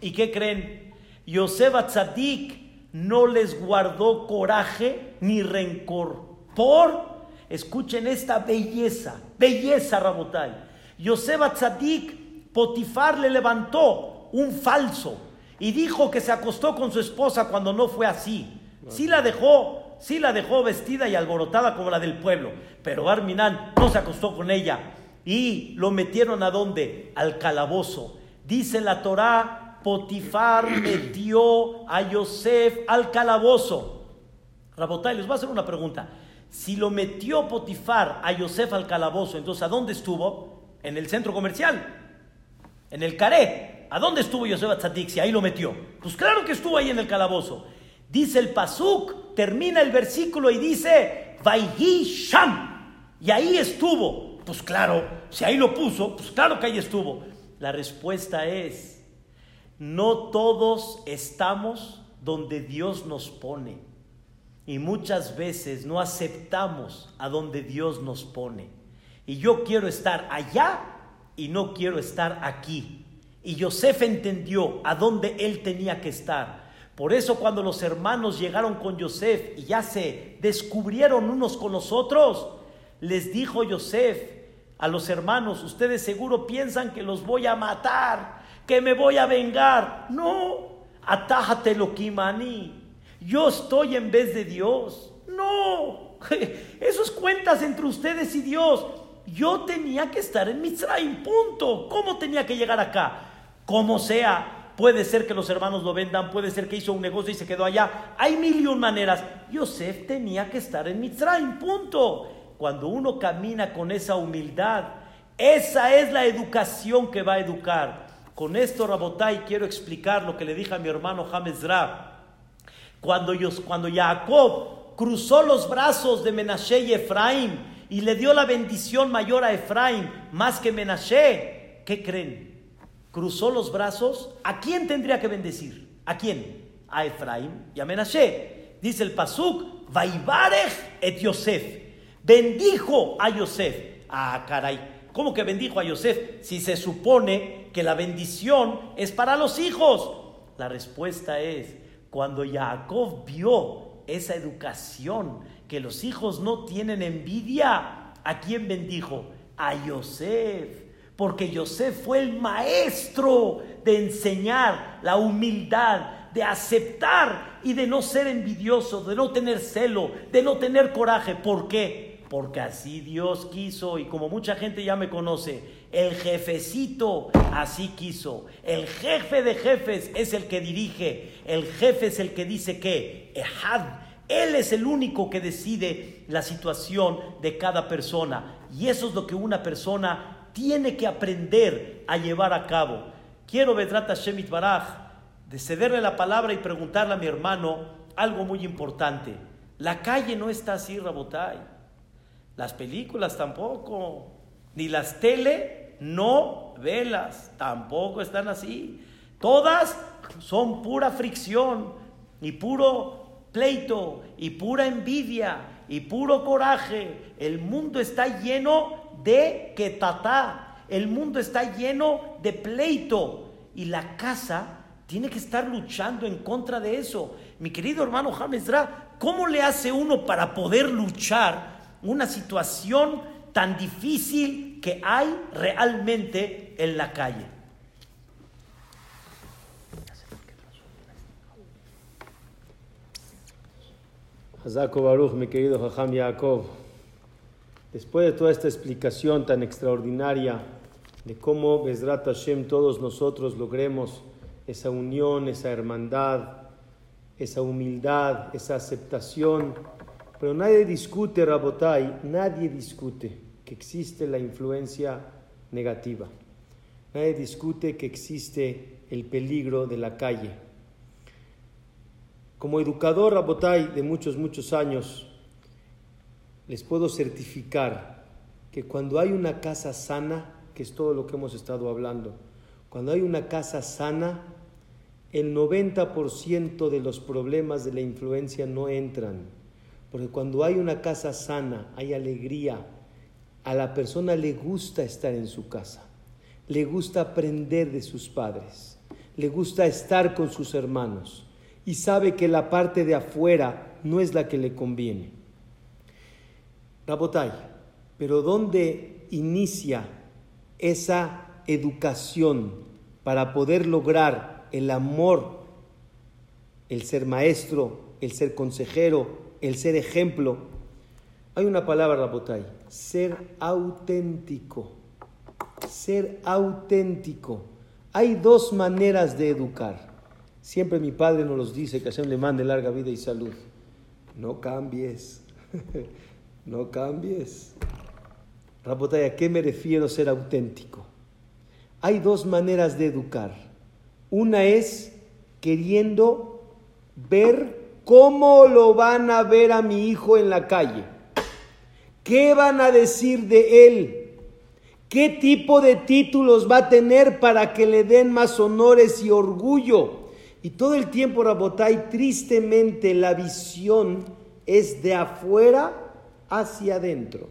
¿Y qué creen? Yosef Atzadik no les guardó coraje ni rencor. Por, escuchen esta belleza, belleza Rabotai. Yosef Atzadik, Potifar le levantó un falso y dijo que se acostó con su esposa cuando no fue así. Sí la dejó, sí la dejó vestida y alborotada como la del pueblo, pero Arminan no se acostó con ella y lo metieron a dónde? Al calabozo. Dice la Torá, Potifar metió a Yosef al calabozo. Rabotay, les voy a hacer una pregunta. Si lo metió Potifar a Yosef al calabozo, entonces ¿a dónde estuvo? En el centro comercial, en el Caré. ¿A dónde estuvo Yosef Atzadik si ahí lo metió? Pues claro que estuvo ahí en el calabozo. Dice el Pasuk, termina el versículo y dice, Vaihi Sham. Y ahí estuvo. Pues claro, si ahí lo puso, pues claro que ahí estuvo. La respuesta es, no todos estamos donde Dios nos pone. Y muchas veces no aceptamos a donde Dios nos pone. Y yo quiero estar allá y no quiero estar aquí. Y Yosef entendió a dónde él tenía que estar. Por eso cuando los hermanos llegaron con Yosef y ya se descubrieron unos con los otros, les dijo Yosef a los hermanos, ustedes seguro piensan que los voy a matar, que me voy a vengar. No, atájate lo kimani. Yo estoy en vez de Dios. No, eso es cuentas entre ustedes y Dios. Yo tenía que estar en Mitzrayim, punto. ¿Cómo tenía que llegar acá? Como sea, puede ser que los hermanos lo vendan, puede ser que hizo un negocio y se quedó allá. Hay mil y un maneras. Yosef tenía que estar en Mitzrayim, punto. Cuando uno camina con esa humildad, esa es la educación que va a educar. Con esto, Rabotai, quiero explicar lo que le dije a mi hermano James Ra. Cuando, cuando Jacob cruzó los brazos de Menashe y Efraín y le dio la bendición mayor a Efraín más que Menashe, ¿qué creen? Cruzó los brazos, ¿a quién tendría que bendecir? ¿A quién? A Efraín y a Menashe. Dice el Pasuk, Vaibarech et Yosef. Bendijo a Yosef. Ah, caray. ¿Cómo que bendijo a Yosef si se supone que la bendición es para los hijos? La respuesta es, cuando Jacob vio esa educación, que los hijos no tienen envidia, ¿a quién bendijo? A Yosef, porque Yosef fue el maestro de enseñar la humildad, de aceptar y de no ser envidioso, de no tener celo, de no tener coraje. ¿Por qué? Porque así Dios quiso y como mucha gente ya me conoce, el jefecito así quiso. El jefe de jefes es el que dirige. El jefe es el que dice que, Ehad, él es el único que decide la situación de cada persona. Y eso es lo que una persona tiene que aprender a llevar a cabo. Quiero, Vedrata Shemit Baraj, de cederle la palabra y preguntarle a mi hermano algo muy importante. La calle no está así, Rabotay. Las películas tampoco. Ni las tele, no velas, tampoco están así. Todas son pura fricción y puro pleito y pura envidia y puro coraje. El mundo está lleno de quetatá. El mundo está lleno de pleito. Y la casa tiene que estar luchando en contra de eso. Mi querido hermano James Dra, ¿cómo le hace uno para poder luchar una situación tan difícil que hay realmente en la calle. Mi querido después de toda esta explicación tan extraordinaria de cómo Bezrat Hashem todos nosotros logremos esa unión, esa hermandad, esa humildad, esa aceptación, pero nadie discute, Rabotai, nadie discute que existe la influencia negativa. Nadie discute que existe el peligro de la calle. Como educador Rabotay de muchos, muchos años, les puedo certificar que cuando hay una casa sana, que es todo lo que hemos estado hablando, cuando hay una casa sana, el 90% de los problemas de la influencia no entran. Porque cuando hay una casa sana, hay alegría, a la persona le gusta estar en su casa, le gusta aprender de sus padres, le gusta estar con sus hermanos y sabe que la parte de afuera no es la que le conviene. Rabotay, pero ¿dónde inicia esa educación para poder lograr el amor, el ser maestro, el ser consejero, el ser ejemplo? Hay una palabra, Rabotay, ser auténtico. Ser auténtico. Hay dos maneras de educar. Siempre mi padre nos los dice, que Hashem le mande larga vida y salud. No cambies, no cambies. Rabotay, ¿a qué me refiero ser auténtico? Hay dos maneras de educar. Una es queriendo ver cómo lo van a ver a mi hijo en la calle. ¿Qué van a decir de él? ¿Qué tipo de títulos va a tener para que le den más honores y orgullo? Y todo el tiempo, Rabotay, tristemente la visión es de afuera hacia adentro.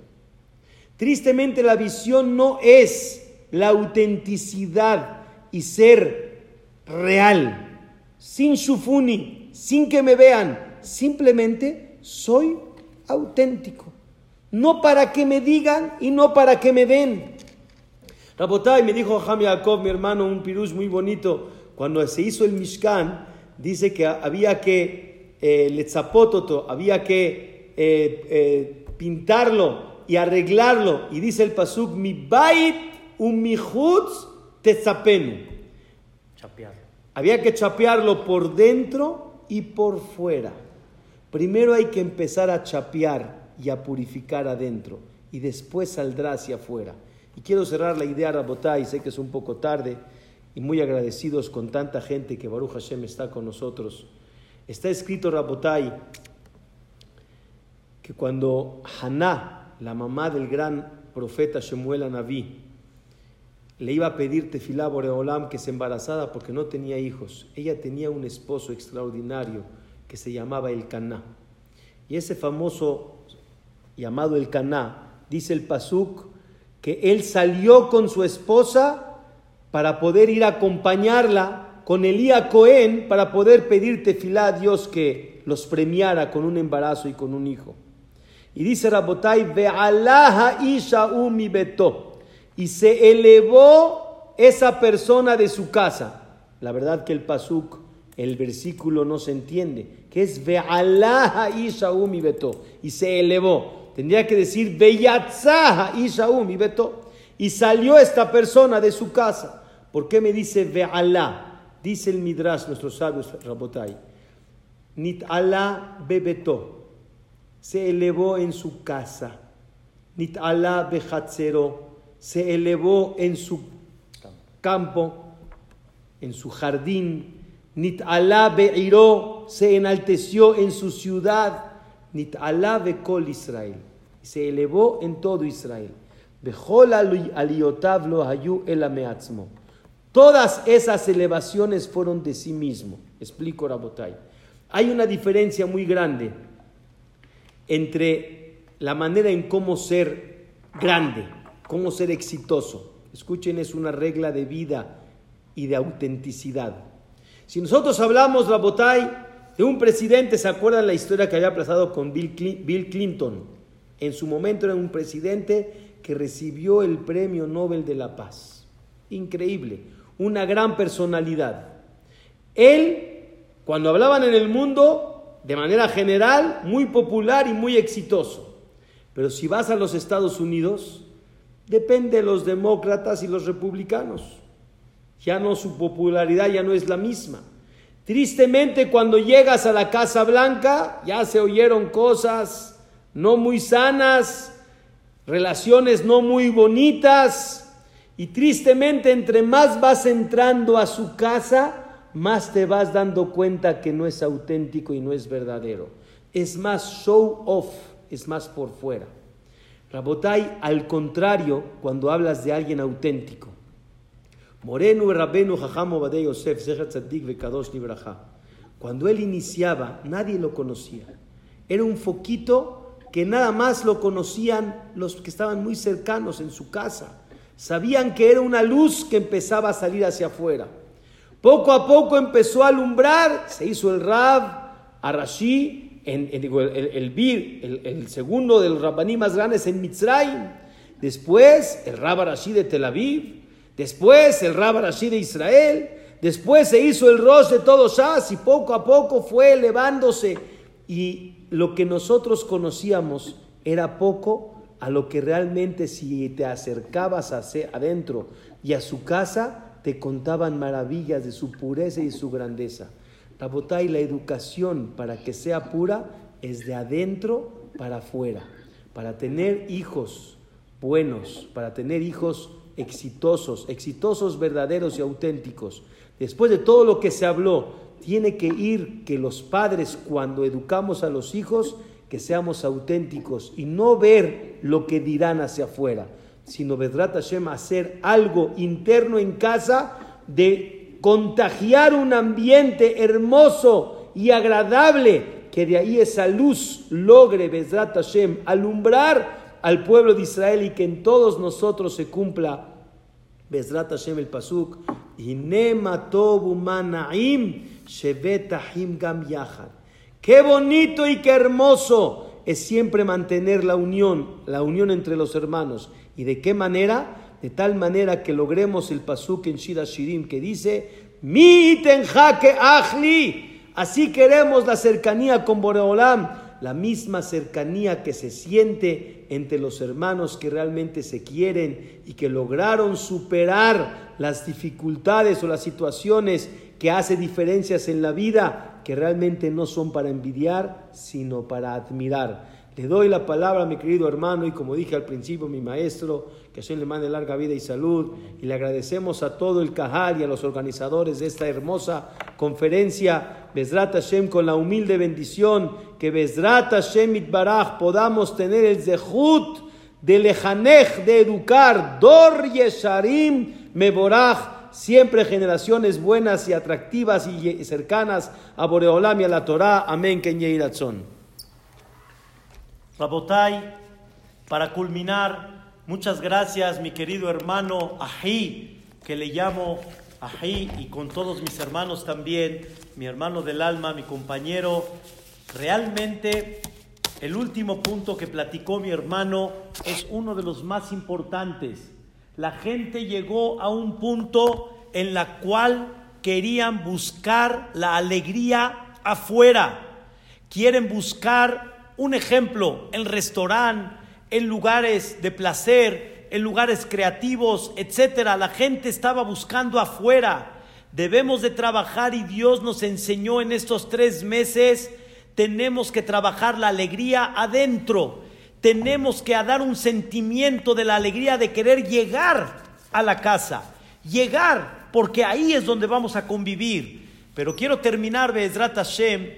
Tristemente la visión no es la autenticidad y ser real, sin shufuni, sin que me vean, simplemente soy auténtico no para que me digan y no para que me den. Rabotay me dijo Ham Yaakov, mi hermano, un pirús muy bonito. Cuando se hizo el Mishkan, dice que había que eh, había que eh, eh, pintarlo y arreglarlo. Y dice el pasuk, mi bait un michutz tetzapenu. Había que chapearlo por dentro y por fuera. Primero hay que empezar a chapear y a purificar adentro y después saldrá hacia afuera. Y quiero cerrar la idea, Rabotay, sé que es un poco tarde y muy agradecidos con tanta gente que Baruch Hashem está con nosotros. Está escrito, Rabotay, que cuando Haná, la mamá del gran profeta Shemuel Anabí, le iba a pedir tefilá Boreolam que se embarazada porque no tenía hijos. Ella tenía un esposo extraordinario que se llamaba El Caná. Y ese famoso llamado el Caná, dice el Pasuk, que él salió con su esposa para poder ir a acompañarla con Elía Cohen para poder pedir tefilá a Dios que los premiara con un embarazo y con un hijo. Y dice Rabotai, Ve'alaha Isha'u mi beto. Y se elevó esa persona de su casa. La verdad que el pasuk, el versículo no se entiende. Que es Ve'alaha Isha'u mi beto. Y se elevó. Tendría que decir Ve'yatzaha Isha'u mi beto. Y salió esta persona de su casa. ¿Por qué me dice Ve'alá? Dice el Midrash, nuestros sabios, Rabotai. Nit Allah bebeto se elevó en su casa. Nit Allah bejatzero se elevó en su campo, en su jardín. Nit Allah beiró se enalteció en su ciudad. Nit Allah bekol Israel se elevó en todo Israel. Bejol aliotav lo hayu elameatzmo. Todas esas elevaciones fueron de sí mismo. Explico Rabotai. Hay una diferencia muy grande entre la manera en cómo ser grande, cómo ser exitoso. Escuchen, es una regla de vida y de autenticidad. Si nosotros hablamos, Rabotay, de un presidente, ¿se acuerdan la historia que había pasado con Bill Clinton? En su momento era un presidente que recibió el Premio Nobel de la Paz. Increíble, una gran personalidad. Él, cuando hablaban en el mundo, de manera general, muy popular y muy exitoso. Pero si vas a los Estados Unidos, depende de los demócratas y los republicanos. Ya no su popularidad ya no es la misma. Tristemente cuando llegas a la Casa Blanca ya se oyeron cosas no muy sanas, relaciones no muy bonitas y tristemente entre más vas entrando a su casa, más te vas dando cuenta que no es auténtico y no es verdadero. Es más show off, es más por fuera. Rabotai, al contrario, cuando hablas de alguien auténtico. Moreno Rabenu Jajamo Bade Yosef, Cuando él iniciaba, nadie lo conocía. Era un foquito que nada más lo conocían los que estaban muy cercanos en su casa. Sabían que era una luz que empezaba a salir hacia afuera. Poco a poco empezó a alumbrar, se hizo el Rab, Arashi, en, el, Bir, el, segundo de los Rabbaní más grandes en Mitzrayim. Después el Rab Arashi de Tel Aviv. Después el Rab Arashi de Israel. Después se hizo el Rosh de todos Shas y poco a poco fue elevándose. Y lo que nosotros conocíamos era poco a lo que realmente si te acercabas hacia adentro y a su casa, te contaban maravillas de su pureza y su grandeza. Y la educación para que sea pura es de adentro para afuera. Para tener hijos buenos, para tener hijos exitosos, exitosos verdaderos y auténticos. Después de todo lo que se habló, tiene que ir que los padres cuando educamos a los hijos, que seamos auténticos y no ver lo que dirán hacia afuera sino Bedrat Hashem hacer algo interno en casa de contagiar un ambiente hermoso y agradable, que de ahí esa luz logre Bedrat Hashem alumbrar al pueblo de Israel y que en todos nosotros se cumpla Bezrat Hashem el Pasuk, Gam Yahad. Qué bonito y qué hermoso es siempre mantener la unión, la unión entre los hermanos. ¿Y de qué manera? De tal manera que logremos el pasuk en Shira Shirim que dice, Mi jaque achli. Así queremos la cercanía con Boreolam, la misma cercanía que se siente entre los hermanos que realmente se quieren y que lograron superar las dificultades o las situaciones que hace diferencias en la vida, que realmente no son para envidiar, sino para admirar. Le doy la palabra mi querido hermano y como dije al principio, mi maestro, que Hashem le mande larga vida y salud. Y le agradecemos a todo el Cajal y a los organizadores de esta hermosa conferencia, Bezrat Hashem, con la humilde bendición que Bezrat Hashem Itbaraj podamos tener el zehut de lejanej, de educar, Dor Yesharim Meboraj, siempre generaciones buenas y atractivas y cercanas a Boreolam y a la Torah. Amén, Ken Rabotai, para culminar, muchas gracias, mi querido hermano Ají, que le llamo Ají, y con todos mis hermanos también, mi hermano del alma, mi compañero. Realmente el último punto que platicó mi hermano es uno de los más importantes. La gente llegó a un punto en la cual querían buscar la alegría afuera. Quieren buscar un ejemplo en restaurante, en lugares de placer, en lugares creativos, etcétera. La gente estaba buscando afuera. Debemos de trabajar y Dios nos enseñó en estos tres meses tenemos que trabajar la alegría adentro. Tenemos que dar un sentimiento de la alegría de querer llegar a la casa. Llegar, porque ahí es donde vamos a convivir. Pero quiero terminar, Bezrat Hashem,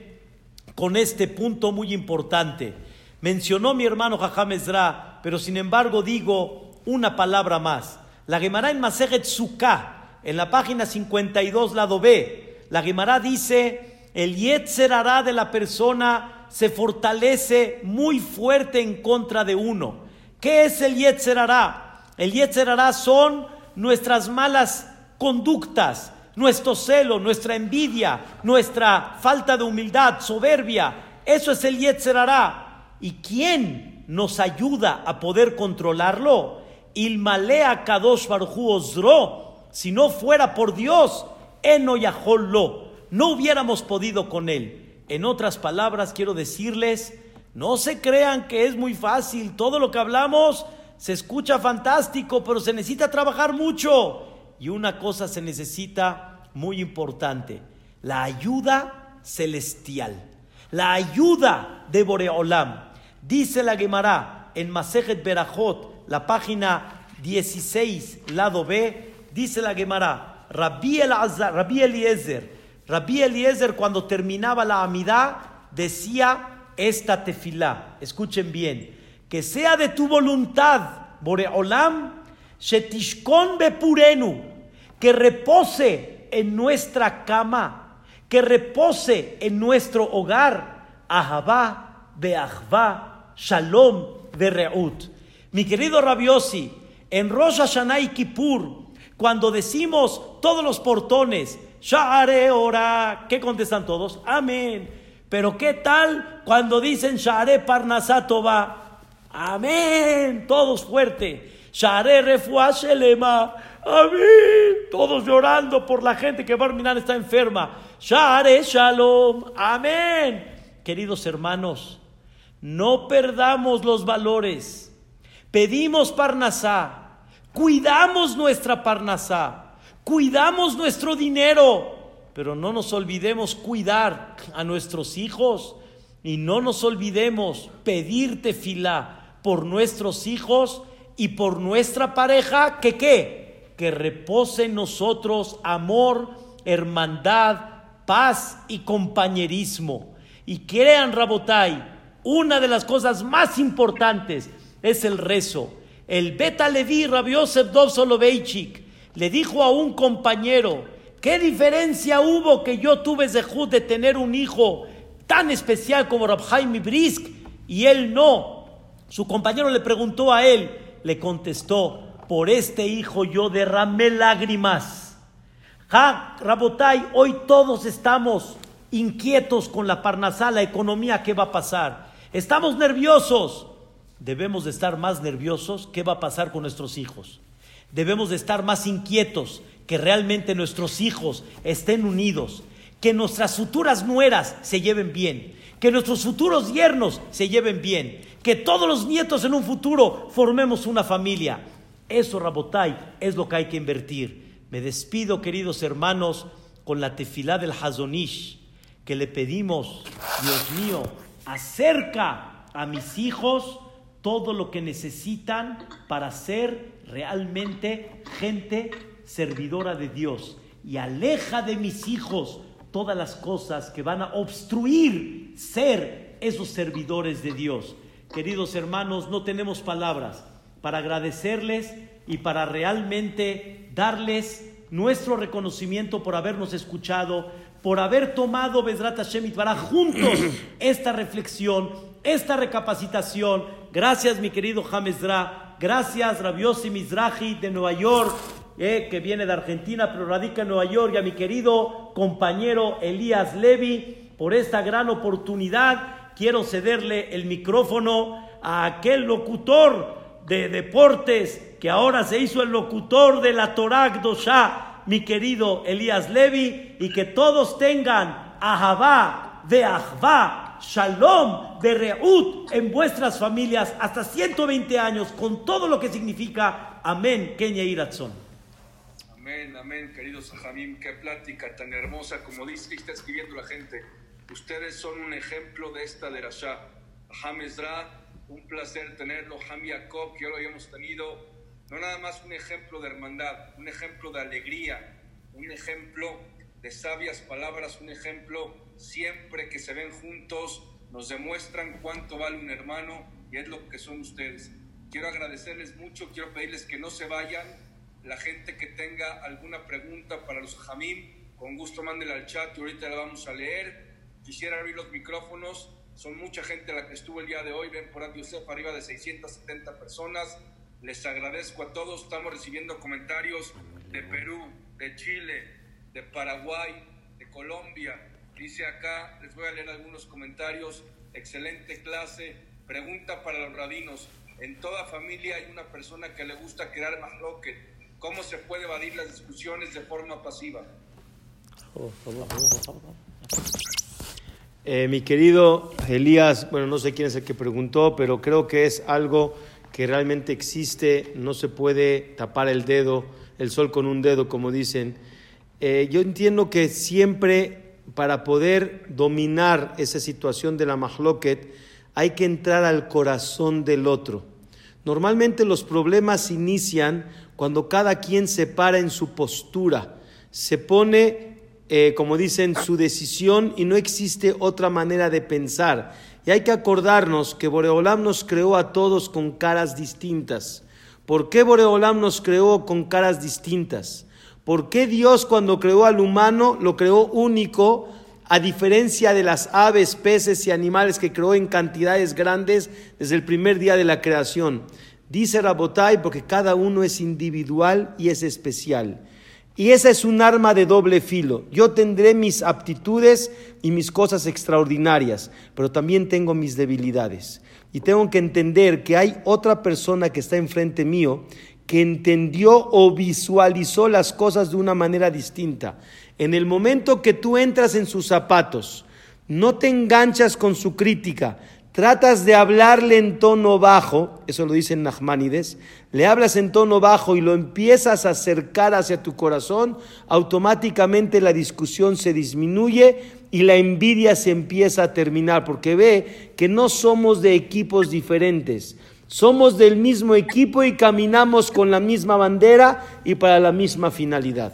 con este punto muy importante. Mencionó mi hermano Jajam Ezra, pero sin embargo digo una palabra más. La Gemara en Masejet Sukkah, en la página 52, lado B, la Gemara dice el Yetzer hará de la persona se fortalece muy fuerte en contra de uno. ¿Qué es el Yetzer hará? El Yetzer hará son nuestras malas conductas, nuestro celo, nuestra envidia, nuestra falta de humildad, soberbia. Eso es el Yetzer hará. ¿Y quién nos ayuda a poder controlarlo? Ilmalea Kadosh Baruchu Osro. Si no fuera por Dios, Eno lo no hubiéramos podido con él. En otras palabras, quiero decirles, no se crean que es muy fácil. Todo lo que hablamos se escucha fantástico, pero se necesita trabajar mucho. Y una cosa se necesita muy importante, la ayuda celestial, la ayuda de Boreolam. Dice la Gemara en Masejet Berajot, la página 16, lado B, dice la Gemara, Rabbi, Rabbi Eliezer, Rabbi Eliezer cuando terminaba la amidad decía esta tefilá, escuchen bien, que sea de tu voluntad, Boreolam, Shetishkon Bepurenu, que repose en nuestra cama, que repose en nuestro hogar, Ahabá, Beahvá, Shalom, Bereut. Mi querido Rabiosi, en Rosh Hashanah y Kippur, cuando decimos todos los portones, Sha'are ora. ¿Qué contestan todos? Amén. Pero ¿qué tal cuando dicen Sha'are Parnasatova? Amén. Todos fuerte. Sha'are Refuashelema. Amén. Todos llorando por la gente que Barminan está enferma. Sha'are Shalom. Amén. Queridos hermanos, no perdamos los valores. Pedimos Parnasá. Cuidamos nuestra Parnasá cuidamos nuestro dinero, pero no nos olvidemos cuidar a nuestros hijos y no nos olvidemos pedirte fila por nuestros hijos y por nuestra pareja, que qué? Que repose en nosotros amor, hermandad, paz y compañerismo. Y crean, Rabotai, una de las cosas más importantes es el rezo. El Beta Levi Rabbi Yosef Dov Soloveitchik le dijo a un compañero, ¿qué diferencia hubo que yo tuve Zehut de tener un hijo tan especial como Rabhaim Brisk y él no? Su compañero le preguntó a él, le contestó, por este hijo yo derramé lágrimas. Ja, Rabotai, hoy todos estamos inquietos con la parnasá, la economía, ¿qué va a pasar? Estamos nerviosos. Debemos de estar más nerviosos, ¿qué va a pasar con nuestros hijos? debemos de estar más inquietos, que realmente nuestros hijos estén unidos, que nuestras futuras nueras se lleven bien, que nuestros futuros yernos se lleven bien, que todos los nietos en un futuro formemos una familia. Eso, Rabotai, es lo que hay que invertir. Me despido, queridos hermanos, con la tefilá del Hazonish, que le pedimos, Dios mío, acerca a mis hijos todo lo que necesitan para ser realmente gente servidora de Dios y aleja de mis hijos todas las cosas que van a obstruir ser esos servidores de Dios. Queridos hermanos, no tenemos palabras para agradecerles y para realmente darles nuestro reconocimiento por habernos escuchado, por haber tomado Besrat Hashem para juntos esta reflexión, esta recapacitación. Gracias, mi querido James Dra Gracias, Rabiosi Mizrahi de Nueva York, eh, que viene de Argentina, pero radica en Nueva York, y a mi querido compañero Elías Levy por esta gran oportunidad quiero cederle el micrófono a aquel locutor de deportes que ahora se hizo el locutor de la Torah Dosha, mi querido Elías Levi, y que todos tengan Ahabá de Ahvá, Shalom de Reut en vuestras familias hasta 120 años, con todo lo que significa Amén, Kenya Iratzon. Amén, amén, queridos Sajamim, qué plática tan hermosa, como dice, está escribiendo la gente. Ustedes son un ejemplo de esta derashá. Hamezra, un placer tenerlo. Ham Yaakov, que lo habíamos tenido. No nada más un ejemplo de hermandad, un ejemplo de alegría, un ejemplo de sabias palabras, un ejemplo siempre que se ven juntos, nos demuestran cuánto vale un hermano y es lo que son ustedes. Quiero agradecerles mucho, quiero pedirles que no se vayan. La gente que tenga alguna pregunta para los Jamim, con gusto mándenla al chat y ahorita la vamos a leer. Quisiera abrir los micrófonos. Son mucha gente la que estuvo el día de hoy. Ven por Yosef, arriba de 670 personas. Les agradezco a todos. Estamos recibiendo comentarios de Perú, de Chile, de Paraguay, de Colombia. Dice acá, les voy a leer algunos comentarios. Excelente clase. Pregunta para los rabinos. En toda familia hay una persona que le gusta crear más loque. ¿Cómo se puede evadir las discusiones de forma pasiva? Eh, mi querido Elías, bueno, no sé quién es el que preguntó, pero creo que es algo que realmente existe, no se puede tapar el dedo, el sol con un dedo, como dicen. Eh, yo entiendo que siempre para poder dominar esa situación de la mahloket hay que entrar al corazón del otro. Normalmente los problemas inician cuando cada quien se para en su postura, se pone eh, como dicen, su decisión y no existe otra manera de pensar. Y hay que acordarnos que Boreolam nos creó a todos con caras distintas. ¿Por qué Boreolam nos creó con caras distintas? ¿Por qué Dios cuando creó al humano lo creó único, a diferencia de las aves, peces y animales que creó en cantidades grandes desde el primer día de la creación? Dice Rabotai porque cada uno es individual y es especial. Y esa es un arma de doble filo. Yo tendré mis aptitudes y mis cosas extraordinarias, pero también tengo mis debilidades. Y tengo que entender que hay otra persona que está enfrente mío que entendió o visualizó las cosas de una manera distinta. En el momento que tú entras en sus zapatos, no te enganchas con su crítica, tratas de hablarle en tono bajo, eso lo dice Nachmanides, le hablas en tono bajo y lo empiezas a acercar hacia tu corazón, automáticamente la discusión se disminuye y la envidia se empieza a terminar, porque ve que no somos de equipos diferentes, somos del mismo equipo y caminamos con la misma bandera y para la misma finalidad.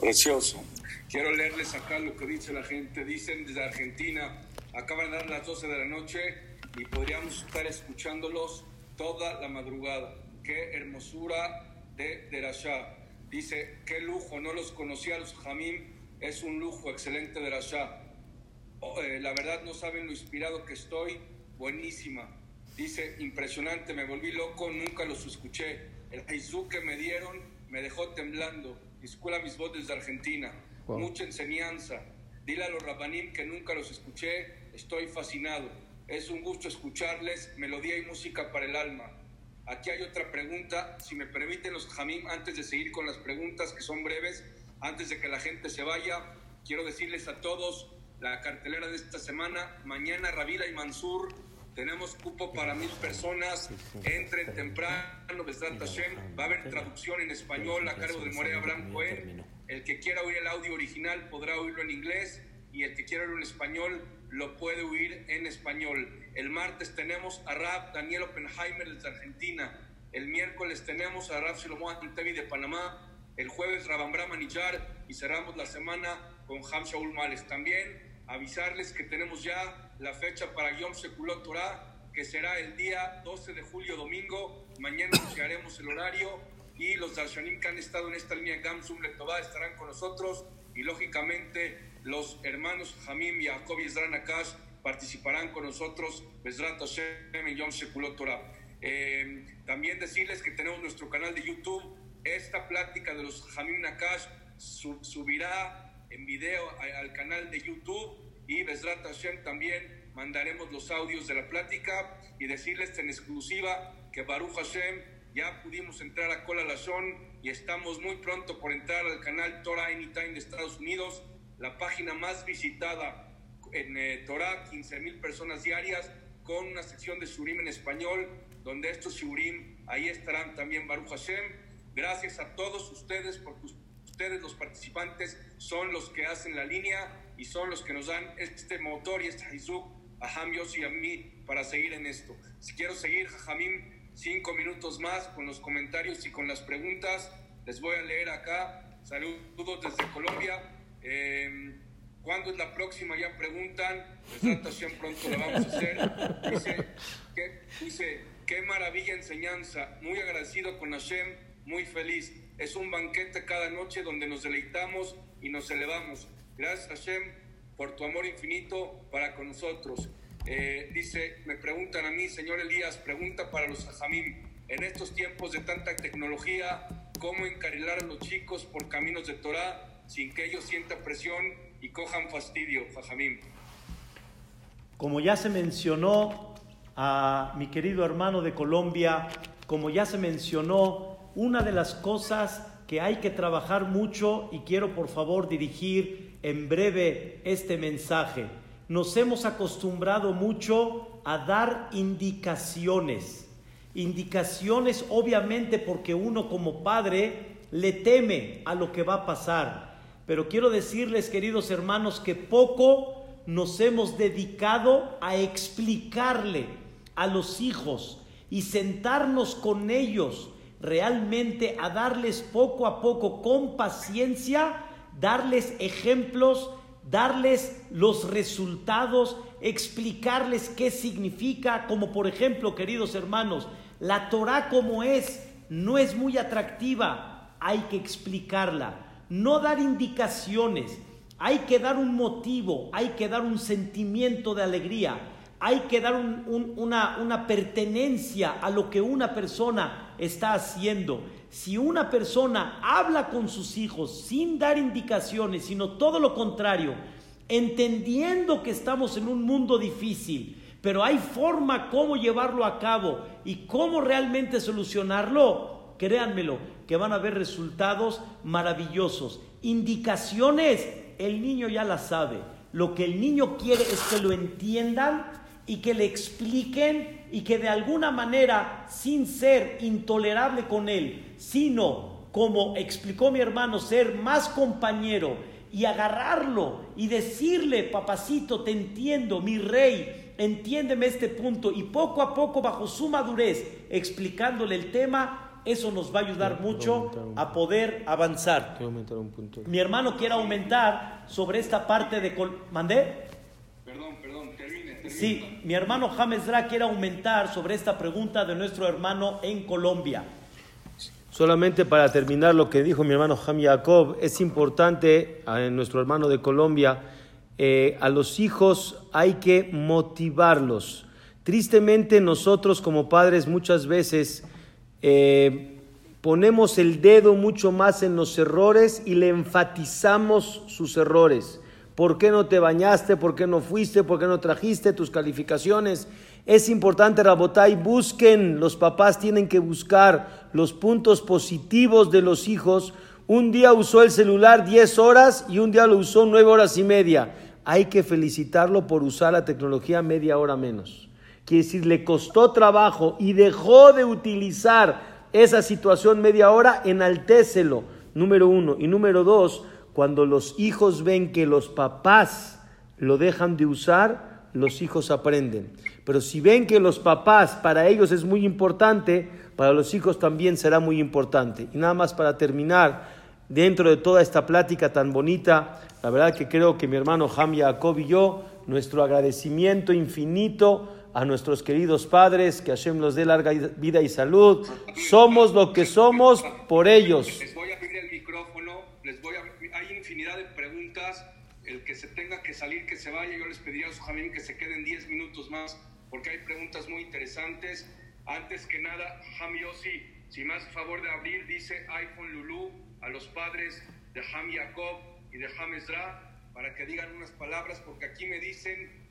Precioso. Quiero leerles acá lo que dice la gente. Dicen desde Argentina, Acaban de dar las 12 de la noche y podríamos estar escuchándolos toda la madrugada. Qué hermosura de Derashá. Dice, qué lujo, no los conocía los Jamim, es un lujo excelente de Derashá. Oh, eh, la verdad no saben lo inspirado que estoy, buenísima. Dice, impresionante, me volví loco, nunca los escuché. El Jesús que me dieron me dejó temblando. Escuela mis voces de Argentina. Mucha enseñanza. Dile a los rabanim que nunca los escuché, Estoy fascinado. Es un gusto escucharles, melodía y música para el alma. Aquí hay otra pregunta, si me permiten los jamim, antes de seguir con las preguntas que son breves, antes de que la gente se vaya, quiero decirles a todos la cartelera de esta semana, mañana Ravila y Mansur, tenemos cupo para mil personas, entren temprano, va a haber traducción en español a cargo de Morea Cohen, el que quiera oír el audio original podrá oírlo en inglés y el que quiera oírlo en español lo puede oír en español. El martes tenemos a Rab Daniel Oppenheimer desde Argentina. El miércoles tenemos a Rab Shlomo Antevi de Panamá. El jueves Rabambra Manillar y cerramos la semana con Ham Shaul Males. También avisarles que tenemos ya la fecha para Yom Sekulot Torah, que será el día 12 de julio, domingo. Mañana anunciaremos el horario y los Darshanim que han estado en esta línea Gamsum Letová estarán con nosotros y lógicamente los hermanos Hamim, Jacob y Ezra Nakash participarán con nosotros, Bezrat Hashem en Yom Shekulot Torah. Eh, también decirles que tenemos nuestro canal de YouTube. Esta plática de los Hamim Nakash subirá en video al canal de YouTube y Besrat Hashem también mandaremos los audios de la plática y decirles en exclusiva que Baruch Hashem ya pudimos entrar a Kola Lashon y estamos muy pronto por entrar al canal Torah Anytime de Estados Unidos, la página más visitada en eh, Torah, 15 mil personas diarias, con una sección de Shurim en español, donde estos Shurim ahí estarán también Baruch Hashem. Gracias a todos ustedes, porque ustedes los participantes son los que hacen la línea y son los que nos dan este motor y este hizuk a Ham y a mí para seguir en esto. Si quiero seguir, Jajamim, cinco minutos más con los comentarios y con las preguntas. Les voy a leer acá. Saludos desde Colombia. Eh, ¿Cuándo es la próxima? Ya preguntan. Presentación pronto la vamos a hacer. Dice, que, qué maravilla enseñanza. Muy agradecido con Hashem, muy feliz. Es un banquete cada noche donde nos deleitamos y nos elevamos. Gracias Hashem por tu amor infinito para con nosotros. Eh, dice, me preguntan a mí, señor Elías, pregunta para los ajamim, en estos tiempos de tanta tecnología, ¿cómo encarrilar a los chicos por caminos de Torah sin que ellos sientan presión y cojan fastidio, ajamim? Como ya se mencionó a mi querido hermano de Colombia, como ya se mencionó, una de las cosas que hay que trabajar mucho y quiero por favor dirigir en breve este mensaje nos hemos acostumbrado mucho a dar indicaciones. Indicaciones obviamente porque uno como padre le teme a lo que va a pasar. Pero quiero decirles, queridos hermanos, que poco nos hemos dedicado a explicarle a los hijos y sentarnos con ellos realmente a darles poco a poco con paciencia, darles ejemplos darles los resultados, explicarles qué significa, como por ejemplo, queridos hermanos, la Torah como es, no es muy atractiva, hay que explicarla, no dar indicaciones, hay que dar un motivo, hay que dar un sentimiento de alegría, hay que dar una, una pertenencia a lo que una persona está haciendo. Si una persona habla con sus hijos sin dar indicaciones, sino todo lo contrario, entendiendo que estamos en un mundo difícil, pero hay forma cómo llevarlo a cabo y cómo realmente solucionarlo, créanmelo, que van a haber resultados maravillosos. Indicaciones, el niño ya las sabe. Lo que el niño quiere es que lo entiendan y que le expliquen y que de alguna manera, sin ser intolerable con él, sino, como explicó mi hermano, ser más compañero y agarrarlo y decirle, papacito, te entiendo, mi rey, entiéndeme este punto y poco a poco, bajo su madurez, explicándole el tema, eso nos va a ayudar mucho a poder avanzar. Mi hermano quiere aumentar sobre esta parte de... ¿Mandé? Sí, mi hermano James Dra quiere aumentar sobre esta pregunta de nuestro hermano en Colombia. Solamente para terminar lo que dijo mi hermano Ham Jacob, es importante a nuestro hermano de Colombia, eh, a los hijos hay que motivarlos. Tristemente nosotros como padres muchas veces eh, ponemos el dedo mucho más en los errores y le enfatizamos sus errores. ¿Por qué no te bañaste? ¿Por qué no fuiste? ¿Por qué no trajiste tus calificaciones? Es importante, Rabotay, busquen, los papás tienen que buscar los puntos positivos de los hijos. Un día usó el celular 10 horas y un día lo usó 9 horas y media. Hay que felicitarlo por usar la tecnología media hora menos. Quiere decir, le costó trabajo y dejó de utilizar esa situación media hora, enaltécelo, número uno. Y número dos, cuando los hijos ven que los papás lo dejan de usar, los hijos aprenden. Pero si ven que los papás para ellos es muy importante, para los hijos también será muy importante. Y nada más para terminar, dentro de toda esta plática tan bonita, la verdad que creo que mi hermano Ham Jacob y yo, nuestro agradecimiento infinito a nuestros queridos padres, que Hashem los dé larga vida y salud. Somos lo que somos por ellos. Les voy a abrir el micrófono, a infinidad de preguntas. El que se tenga que salir, que se vaya. Yo les pediría a su Jamín que se queden 10 minutos más porque hay preguntas muy interesantes. Antes que nada, Ham Yossi, si más favor de abrir, dice iPhone Lulu a los padres de Ham Jacob y de Ham Ezra para que digan unas palabras, porque aquí me dicen,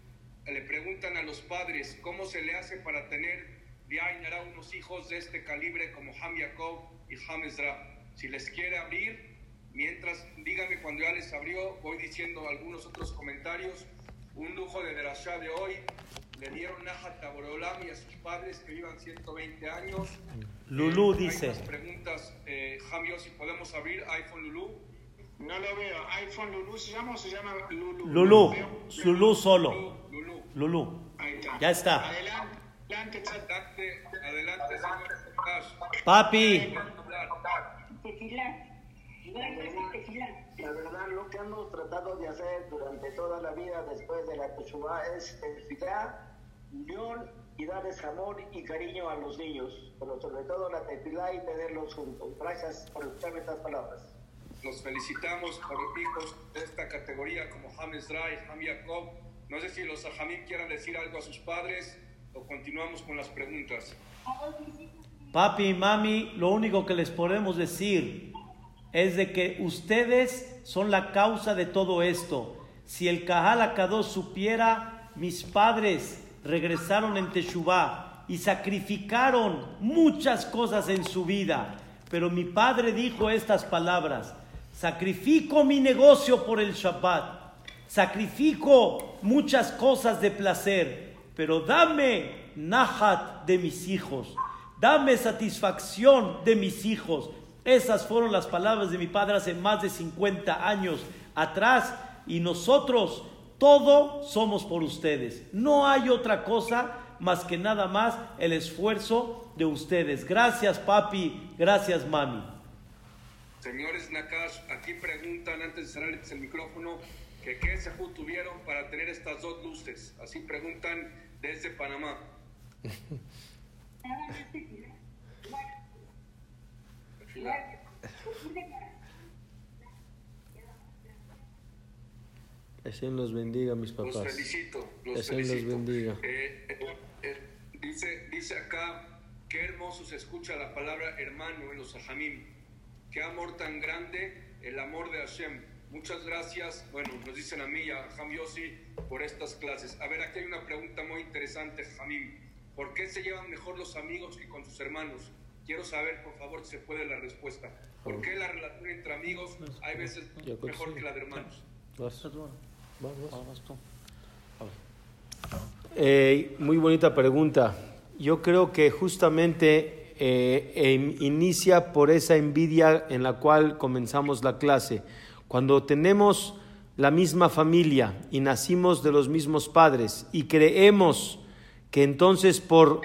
le preguntan a los padres cómo se le hace para tener de hará unos hijos de este calibre como Ham Yaakov y Ham Ezra. Si les quiere abrir, mientras dígame cuando ya les abrió, voy diciendo algunos otros comentarios. Un lujo de Derashá de hoy, le dieron Nahat a y a sus padres que vivan 120 años. Lulú eh, dice. Hay preguntas, eh, Jamio, si podemos abrir iPhone Lulú. No lo veo. ¿iPhone Lulú se llama o se llama Lulú? Lulú. Lulú solo. Lulú. Lulú. Ahí está. Ya está. Adelante, adelante, adelante, señor. Papi. La verdad, lo que hemos tratado de hacer durante toda la vida después de la Teshuvah es tefilá, unión y darles amor y cariño a los niños, pero sobre todo la tefilá y tenerlos juntos. Gracias por escucharme estas palabras. Los felicitamos por hijos de esta categoría como James Rai, Ham Yaakov. No sé si los Ajamim quieran decir algo a sus padres o continuamos con las preguntas. Papi y mami, lo único que les podemos decir es de que ustedes son la causa de todo esto. Si el Kahal Akadosh supiera, mis padres regresaron en Teshuvah y sacrificaron muchas cosas en su vida. Pero mi padre dijo estas palabras: Sacrifico mi negocio por el Shabbat, sacrifico muchas cosas de placer, pero dame nahat de mis hijos, dame satisfacción de mis hijos. Esas fueron las palabras de mi padre hace más de 50 años atrás y nosotros todo somos por ustedes. No hay otra cosa más que nada más el esfuerzo de ustedes. Gracias papi, gracias mami. Señores Nakash, aquí preguntan antes de cerrar el micrófono que qué se tuvieron para tener estas dos luces. Así preguntan desde Panamá. Los bendiga, mis papás. Los felicito. Los felicito. bendiga. Eh, eh, eh, dice, dice acá, qué hermoso se escucha la palabra hermano en los ajamim. Qué amor tan grande, el amor de Hashem. Muchas gracias, bueno, nos dicen a mí y a Yossi por estas clases. A ver, aquí hay una pregunta muy interesante, Jamim. ¿Por qué se llevan mejor los amigos que con sus hermanos? Quiero saber, por favor, si se puede la respuesta. ¿Por qué la relación entre amigos hay veces mejor que la de hermanos? Eh, muy bonita pregunta. Yo creo que justamente eh, inicia por esa envidia en la cual comenzamos la clase. Cuando tenemos la misma familia y nacimos de los mismos padres y creemos que entonces por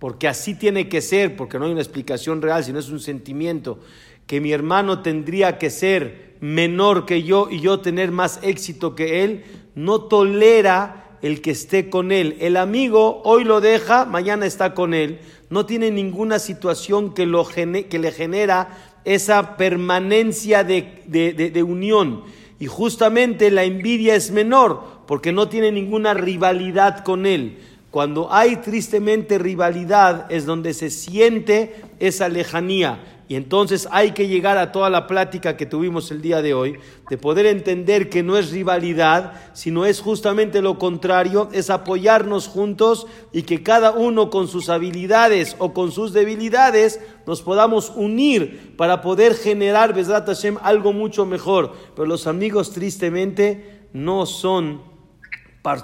porque así tiene que ser, porque no hay una explicación real, sino es un sentimiento, que mi hermano tendría que ser menor que yo y yo tener más éxito que él, no tolera el que esté con él. El amigo hoy lo deja, mañana está con él. No tiene ninguna situación que, lo, que le genera esa permanencia de, de unión. Y justamente la envidia es menor, porque no tiene ninguna rivalidad con él. Cuando hay tristemente rivalidad es donde se siente esa lejanía. Y entonces hay que llegar a toda la plática que tuvimos el día de hoy, de poder entender que no es rivalidad, sino es justamente lo contrario, es apoyarnos juntos y que cada uno con sus habilidades o con sus debilidades nos podamos unir para poder generar, Besrat Hashem, algo mucho mejor. Pero los amigos tristemente no son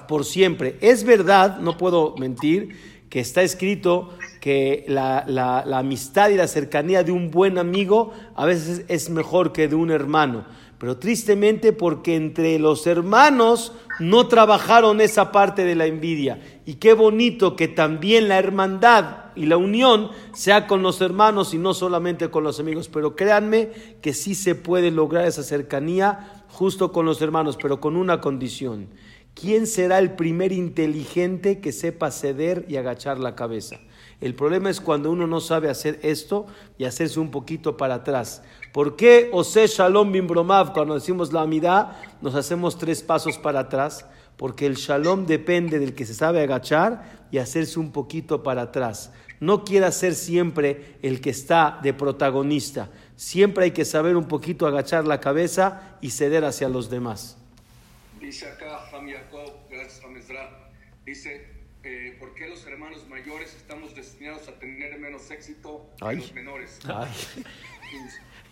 por siempre. Es verdad, no puedo mentir, que está escrito que la, la, amistad y la cercanía de un buen amigo a veces es mejor que de un hermano. Pero tristemente porque entre los hermanos no trabajaron esa parte de la envidia. Y qué bonito que también la hermandad y la unión sea con los hermanos y no solamente con los amigos. Pero créanme que sí se puede lograr esa cercanía justo con los hermanos, pero con una condición ¿Quién será el primer inteligente que sepa ceder y agachar la cabeza? El problema es cuando uno no sabe hacer esto y hacerse un poquito para atrás. ¿Por qué Ose Shalom Bim Bromav, cuando decimos la amidad, nos hacemos tres pasos para atrás? Porque el Shalom depende del que se sabe agachar y hacerse un poquito para atrás. No quiera ser siempre el que está de protagonista. Siempre hay que saber un poquito agachar la cabeza y ceder hacia los demás. Dice acá gracias a dice, eh, ¿por qué los hermanos mayores estamos destinados a tener menos éxito que Ay. los menores? Ay.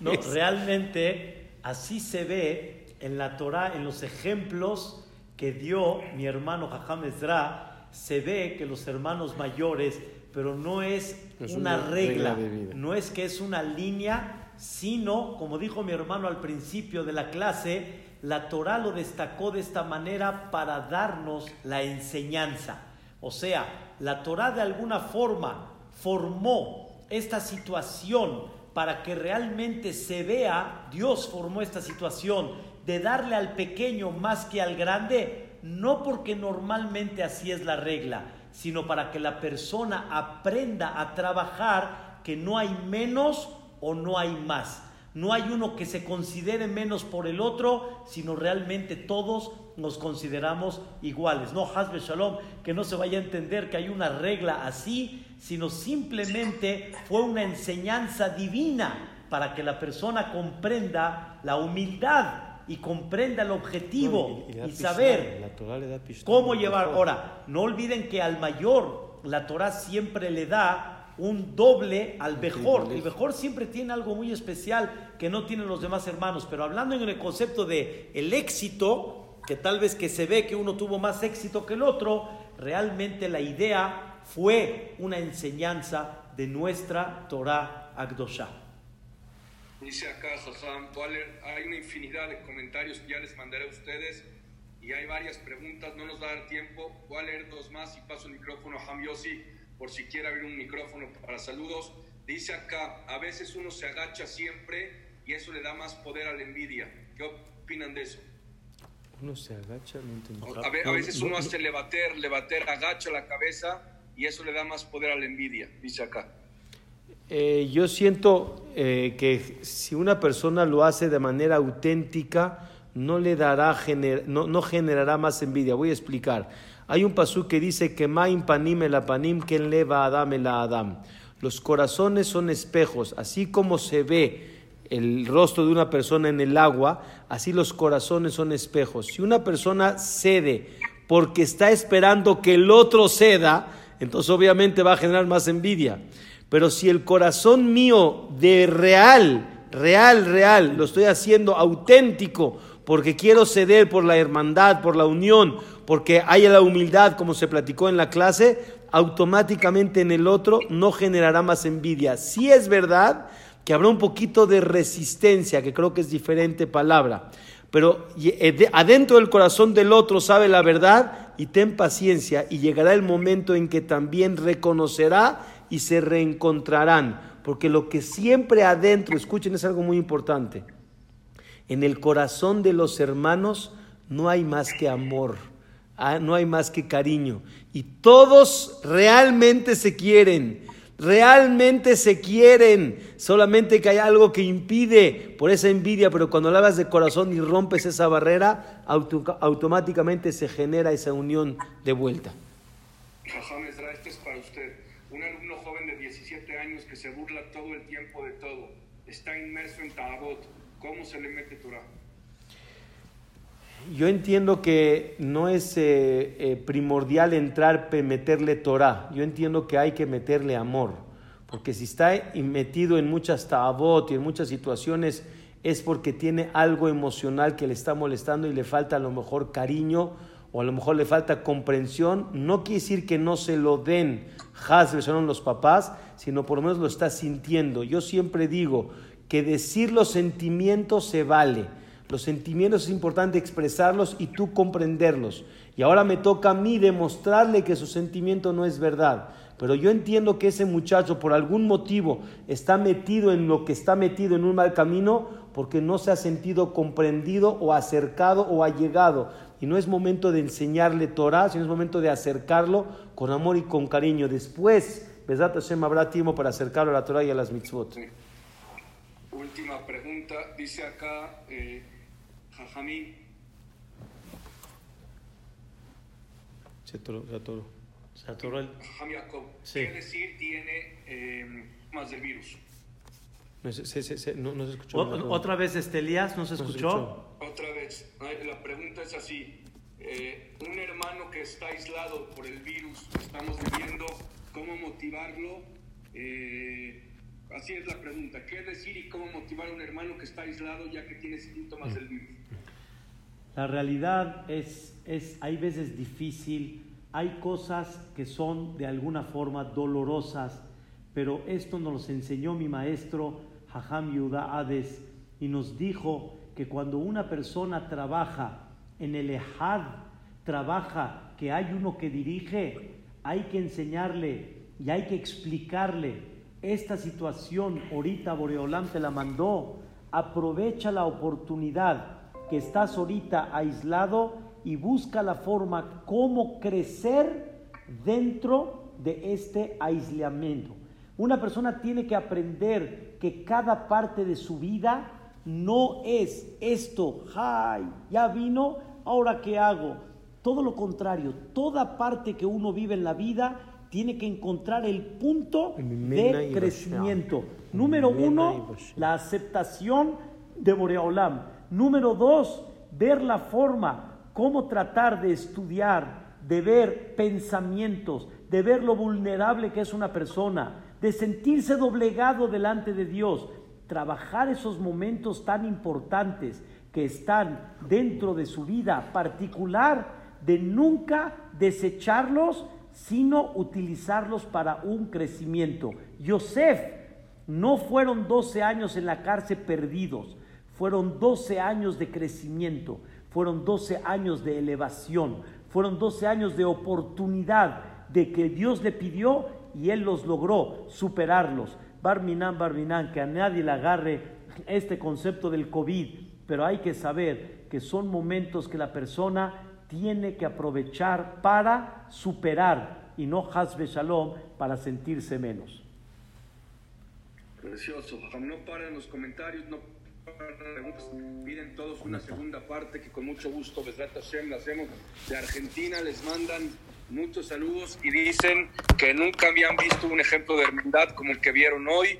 No, realmente así se ve en la Torah, en los ejemplos que dio mi hermano Jajam Ezra, se ve que los hermanos mayores, pero no es, Es una, una regla, regla no es que es una línea, sino, como dijo mi hermano al principio de la clase, la Torah lo destacó de esta manera para darnos la enseñanza. O sea, la Torah de alguna forma formó esta situación para que realmente se vea, Dios formó esta situación de darle al pequeño más que al grande, no porque normalmente así es la regla, sino para que la persona aprenda a trabajar que no hay menos o no hay más. No hay uno que se considere menos por el otro, sino realmente todos nos consideramos iguales. No, Hasbe Shalom, que no se vaya a entender que hay una regla así, sino simplemente fue una enseñanza divina para que la persona comprenda la humildad y comprenda el objetivo No, y saber la Torah le da pishtan, cómo llevar. Ahora, no olviden que al mayor la Torah siempre le da un doble al mejor. El mejor siempre tiene algo muy especial que no tienen los demás hermanos. Pero hablando en el concepto de el éxito, que tal vez que se ve que uno tuvo más éxito que el otro, realmente la idea fue una enseñanza de nuestra Torah Agdosha. Dice acá Waller, hay una infinidad de comentarios que ya les mandaré a ustedes y hay varias preguntas, no nos va a dar tiempo. Voy a leer dos más y paso el micrófono a Ham Yossi por si quiere abrir un micrófono para saludos. Dice acá, a veces uno se agacha siempre y eso le da más poder a la envidia. ¿Qué opinan de eso? Uno se agacha, no entiendo. A, ve- a veces no, uno no. hace levater, levater, agacha la cabeza y eso le da más poder a la envidia, dice acá. Eh, yo siento eh, que si una persona lo hace de manera auténtica, no le dará, gener- no, no generará más envidia. Voy a explicar. Hay un pasú que dice que Maim panim el panim ken leva adam el adam. Los corazones son espejos, así como se ve el rostro de una persona en el agua, así los corazones son espejos. Si una persona cede porque está esperando que el otro ceda, entonces obviamente va a generar más envidia. Pero si el corazón mío de real, real, real, lo estoy haciendo auténtico, porque quiero ceder por la hermandad, por la unión, porque haya la humildad, como se platicó en la clase, automáticamente en el otro no generará más envidia. Si es verdad que habrá un poquito de resistencia, que creo que es diferente palabra, pero eh, de- adentro del corazón del otro sabe la verdad y ten paciencia y llegará el momento en que también reconocerá y se reencontrarán, porque lo que siempre adentro, escuchen, es algo muy importante, en el corazón de los hermanos no hay más que amor, ah, no hay más que cariño. Y todos realmente se quieren, realmente se quieren. Solamente que hay algo que impide por esa envidia, pero cuando la hagas de corazón y rompes esa barrera, auto- automáticamente se genera esa unión de vuelta. Este es para usted. Un alumno joven de 17 años que se burla todo el tiempo de todo. Está inmerso en Tabot. ¿Cómo se le mete Torah? Yo entiendo que no es eh, eh, primordial entrar, meterle Torah. Yo entiendo que hay que meterle amor. Porque si está metido en muchas tabot y en muchas situaciones, es porque tiene algo emocional que le está molestando y le falta a lo mejor cariño o a lo mejor le falta comprensión. No quiere decir que no se lo den Hazbe son los papás, sino por lo menos lo está sintiendo. Yo siempre digo que decir los sentimientos se vale. Los sentimientos es importante expresarlos y tú comprenderlos. Y ahora me toca a mí demostrarle que su sentimiento no es verdad. Pero yo entiendo que ese muchacho por algún motivo está metido en lo que está metido en un mal camino porque no se ha sentido comprendido o acercado o allegado. Y no es momento de enseñarle Torah, sino es momento de acercarlo con amor y con cariño. Después, Besat Hashem habrá tiempo para acercarlo a la Torah y a las mitzvot. Última pregunta. Dice acá, eh, Jajamí, Se atoró, se atoró. Se atoró el- Jajam Jacob, Sí. ¿qué decir tiene eh, más del virus? No se, se- se- no- no se escuchó. O- otra vez, este Elías, ¿no se No se escuchó? Otra vez, la pregunta es así. Eh, un hermano que está aislado por el virus, estamos viviendo, ¿cómo motivarlo? Eh, así es la pregunta. ¿Qué decir y cómo motivar a un hermano que está aislado ya que tiene síntomas del virus? La realidad es, es, hay veces difícil, hay cosas que son de alguna forma dolorosas, pero esto nos los enseñó mi maestro Jajam Yehuda Hades y nos dijo que cuando una persona trabaja en el Ejad, trabaja que hay uno que dirige, hay que enseñarle y hay que explicarle esta situación, ahorita Boreolam te la mandó, aprovecha la oportunidad que estás ahorita aislado y busca la forma cómo crecer dentro de este aislamiento. Una persona tiene que aprender que cada parte de su vida no es esto, ¡ay! Ya vino, ahora qué hago. Todo lo contrario, toda parte que uno vive en la vida tiene que encontrar el punto de crecimiento. Número uno, la aceptación de Boreolam. Número dos, ver la forma, cómo tratar de estudiar, de ver pensamientos, de ver lo vulnerable que es una persona, de sentirse doblegado delante de Dios, trabajar esos momentos tan importantes que están dentro de su vida particular, de nunca desecharlos, sino utilizarlos para un crecimiento. Yosef, no fueron 12 años en la cárcel perdidos, fueron 12 años de crecimiento, fueron 12 años de elevación, fueron 12 años de oportunidad de que Dios le pidió y él los logró superarlos. Barminan, Barminan, que a nadie le agarre este concepto del COVID, pero hay que saber que son momentos que la persona tiene que aprovechar para superar y no hasbe shalom para sentirse menos. Precioso. No paran los comentarios, no paran las preguntas. Piden todos una segunda parte que con mucho gusto, Besrat Hashem, la hacemos. De Argentina les mandan muchos saludos y dicen que nunca habían visto un ejemplo de hermandad como el que vieron hoy.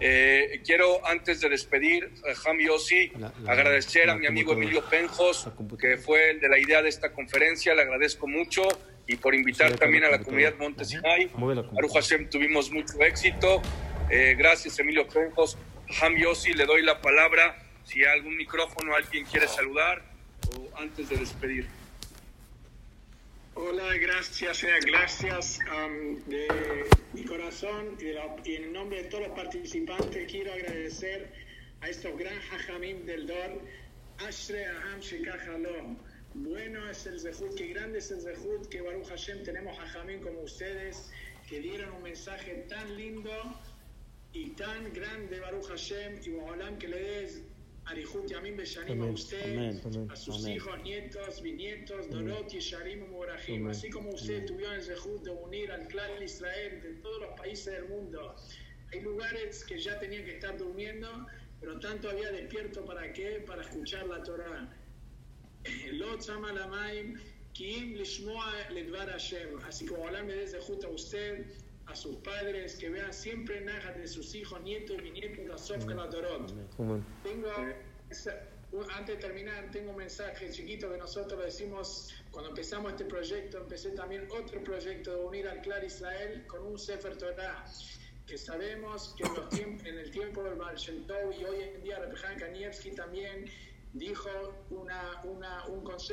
Eh, quiero, antes de despedir, Jajam Yossi, La- la- agradecer a la mi amigo. Emilio Penjos, que fue el de la idea de esta conferencia. Le agradezco mucho y por invitar también a la comunidad Monte Sinai. Mueve la Baruch computadora. Hashem, tuvimos mucho éxito. Eh, gracias, Emilio Penjos. Ham Yossi, le doy la palabra. Si hay algún micrófono, alguien quiere saludar o antes de despedir. Hola, gracias, sea, gracias um, de mi corazón y, de la- y en nombre de todos los participantes quiero agradecer a estos gran hajamim del Dor, Ashre Aham Shekach Halom. Bueno es el Zehut, que grande es el Zehut, que Baruch Hashem tenemos hajamim como ustedes, que dieron un mensaje tan lindo y tan grande, Baruch Hashem, y Olam que le des Arihut Yamim Beshanim a usted, amén, amén, a sus amén. hijos, nietos, bisnietos, Dorot, Yesharim Amén, así como usted tuvieron el Zehut de unir al clan de Israel de todos los países del mundo. Hay lugares que ya tenían que estar durmiendo, pero tanto había despierto para qué? Para escuchar la Torah. Lot Sama Lamaim, Kim Lishmoa Ledvar Hashem. Así como Olam le des Zehut a usted, a sus padres, que vean siempre Naja de sus hijos, nietos y bisnietos, la Sof la Torot. Como- Tengo, antes de terminar, tengo un mensaje chiquito que nosotros lo decimos cuando empezamos este proyecto. Empecé también otro proyecto de unir al Clar Israel con un Sefer Torah. Que sabemos que en, los tiemp- en el tiempo del Tov y hoy en día Rebbejan Kanievski también dijo una, una, un concepto.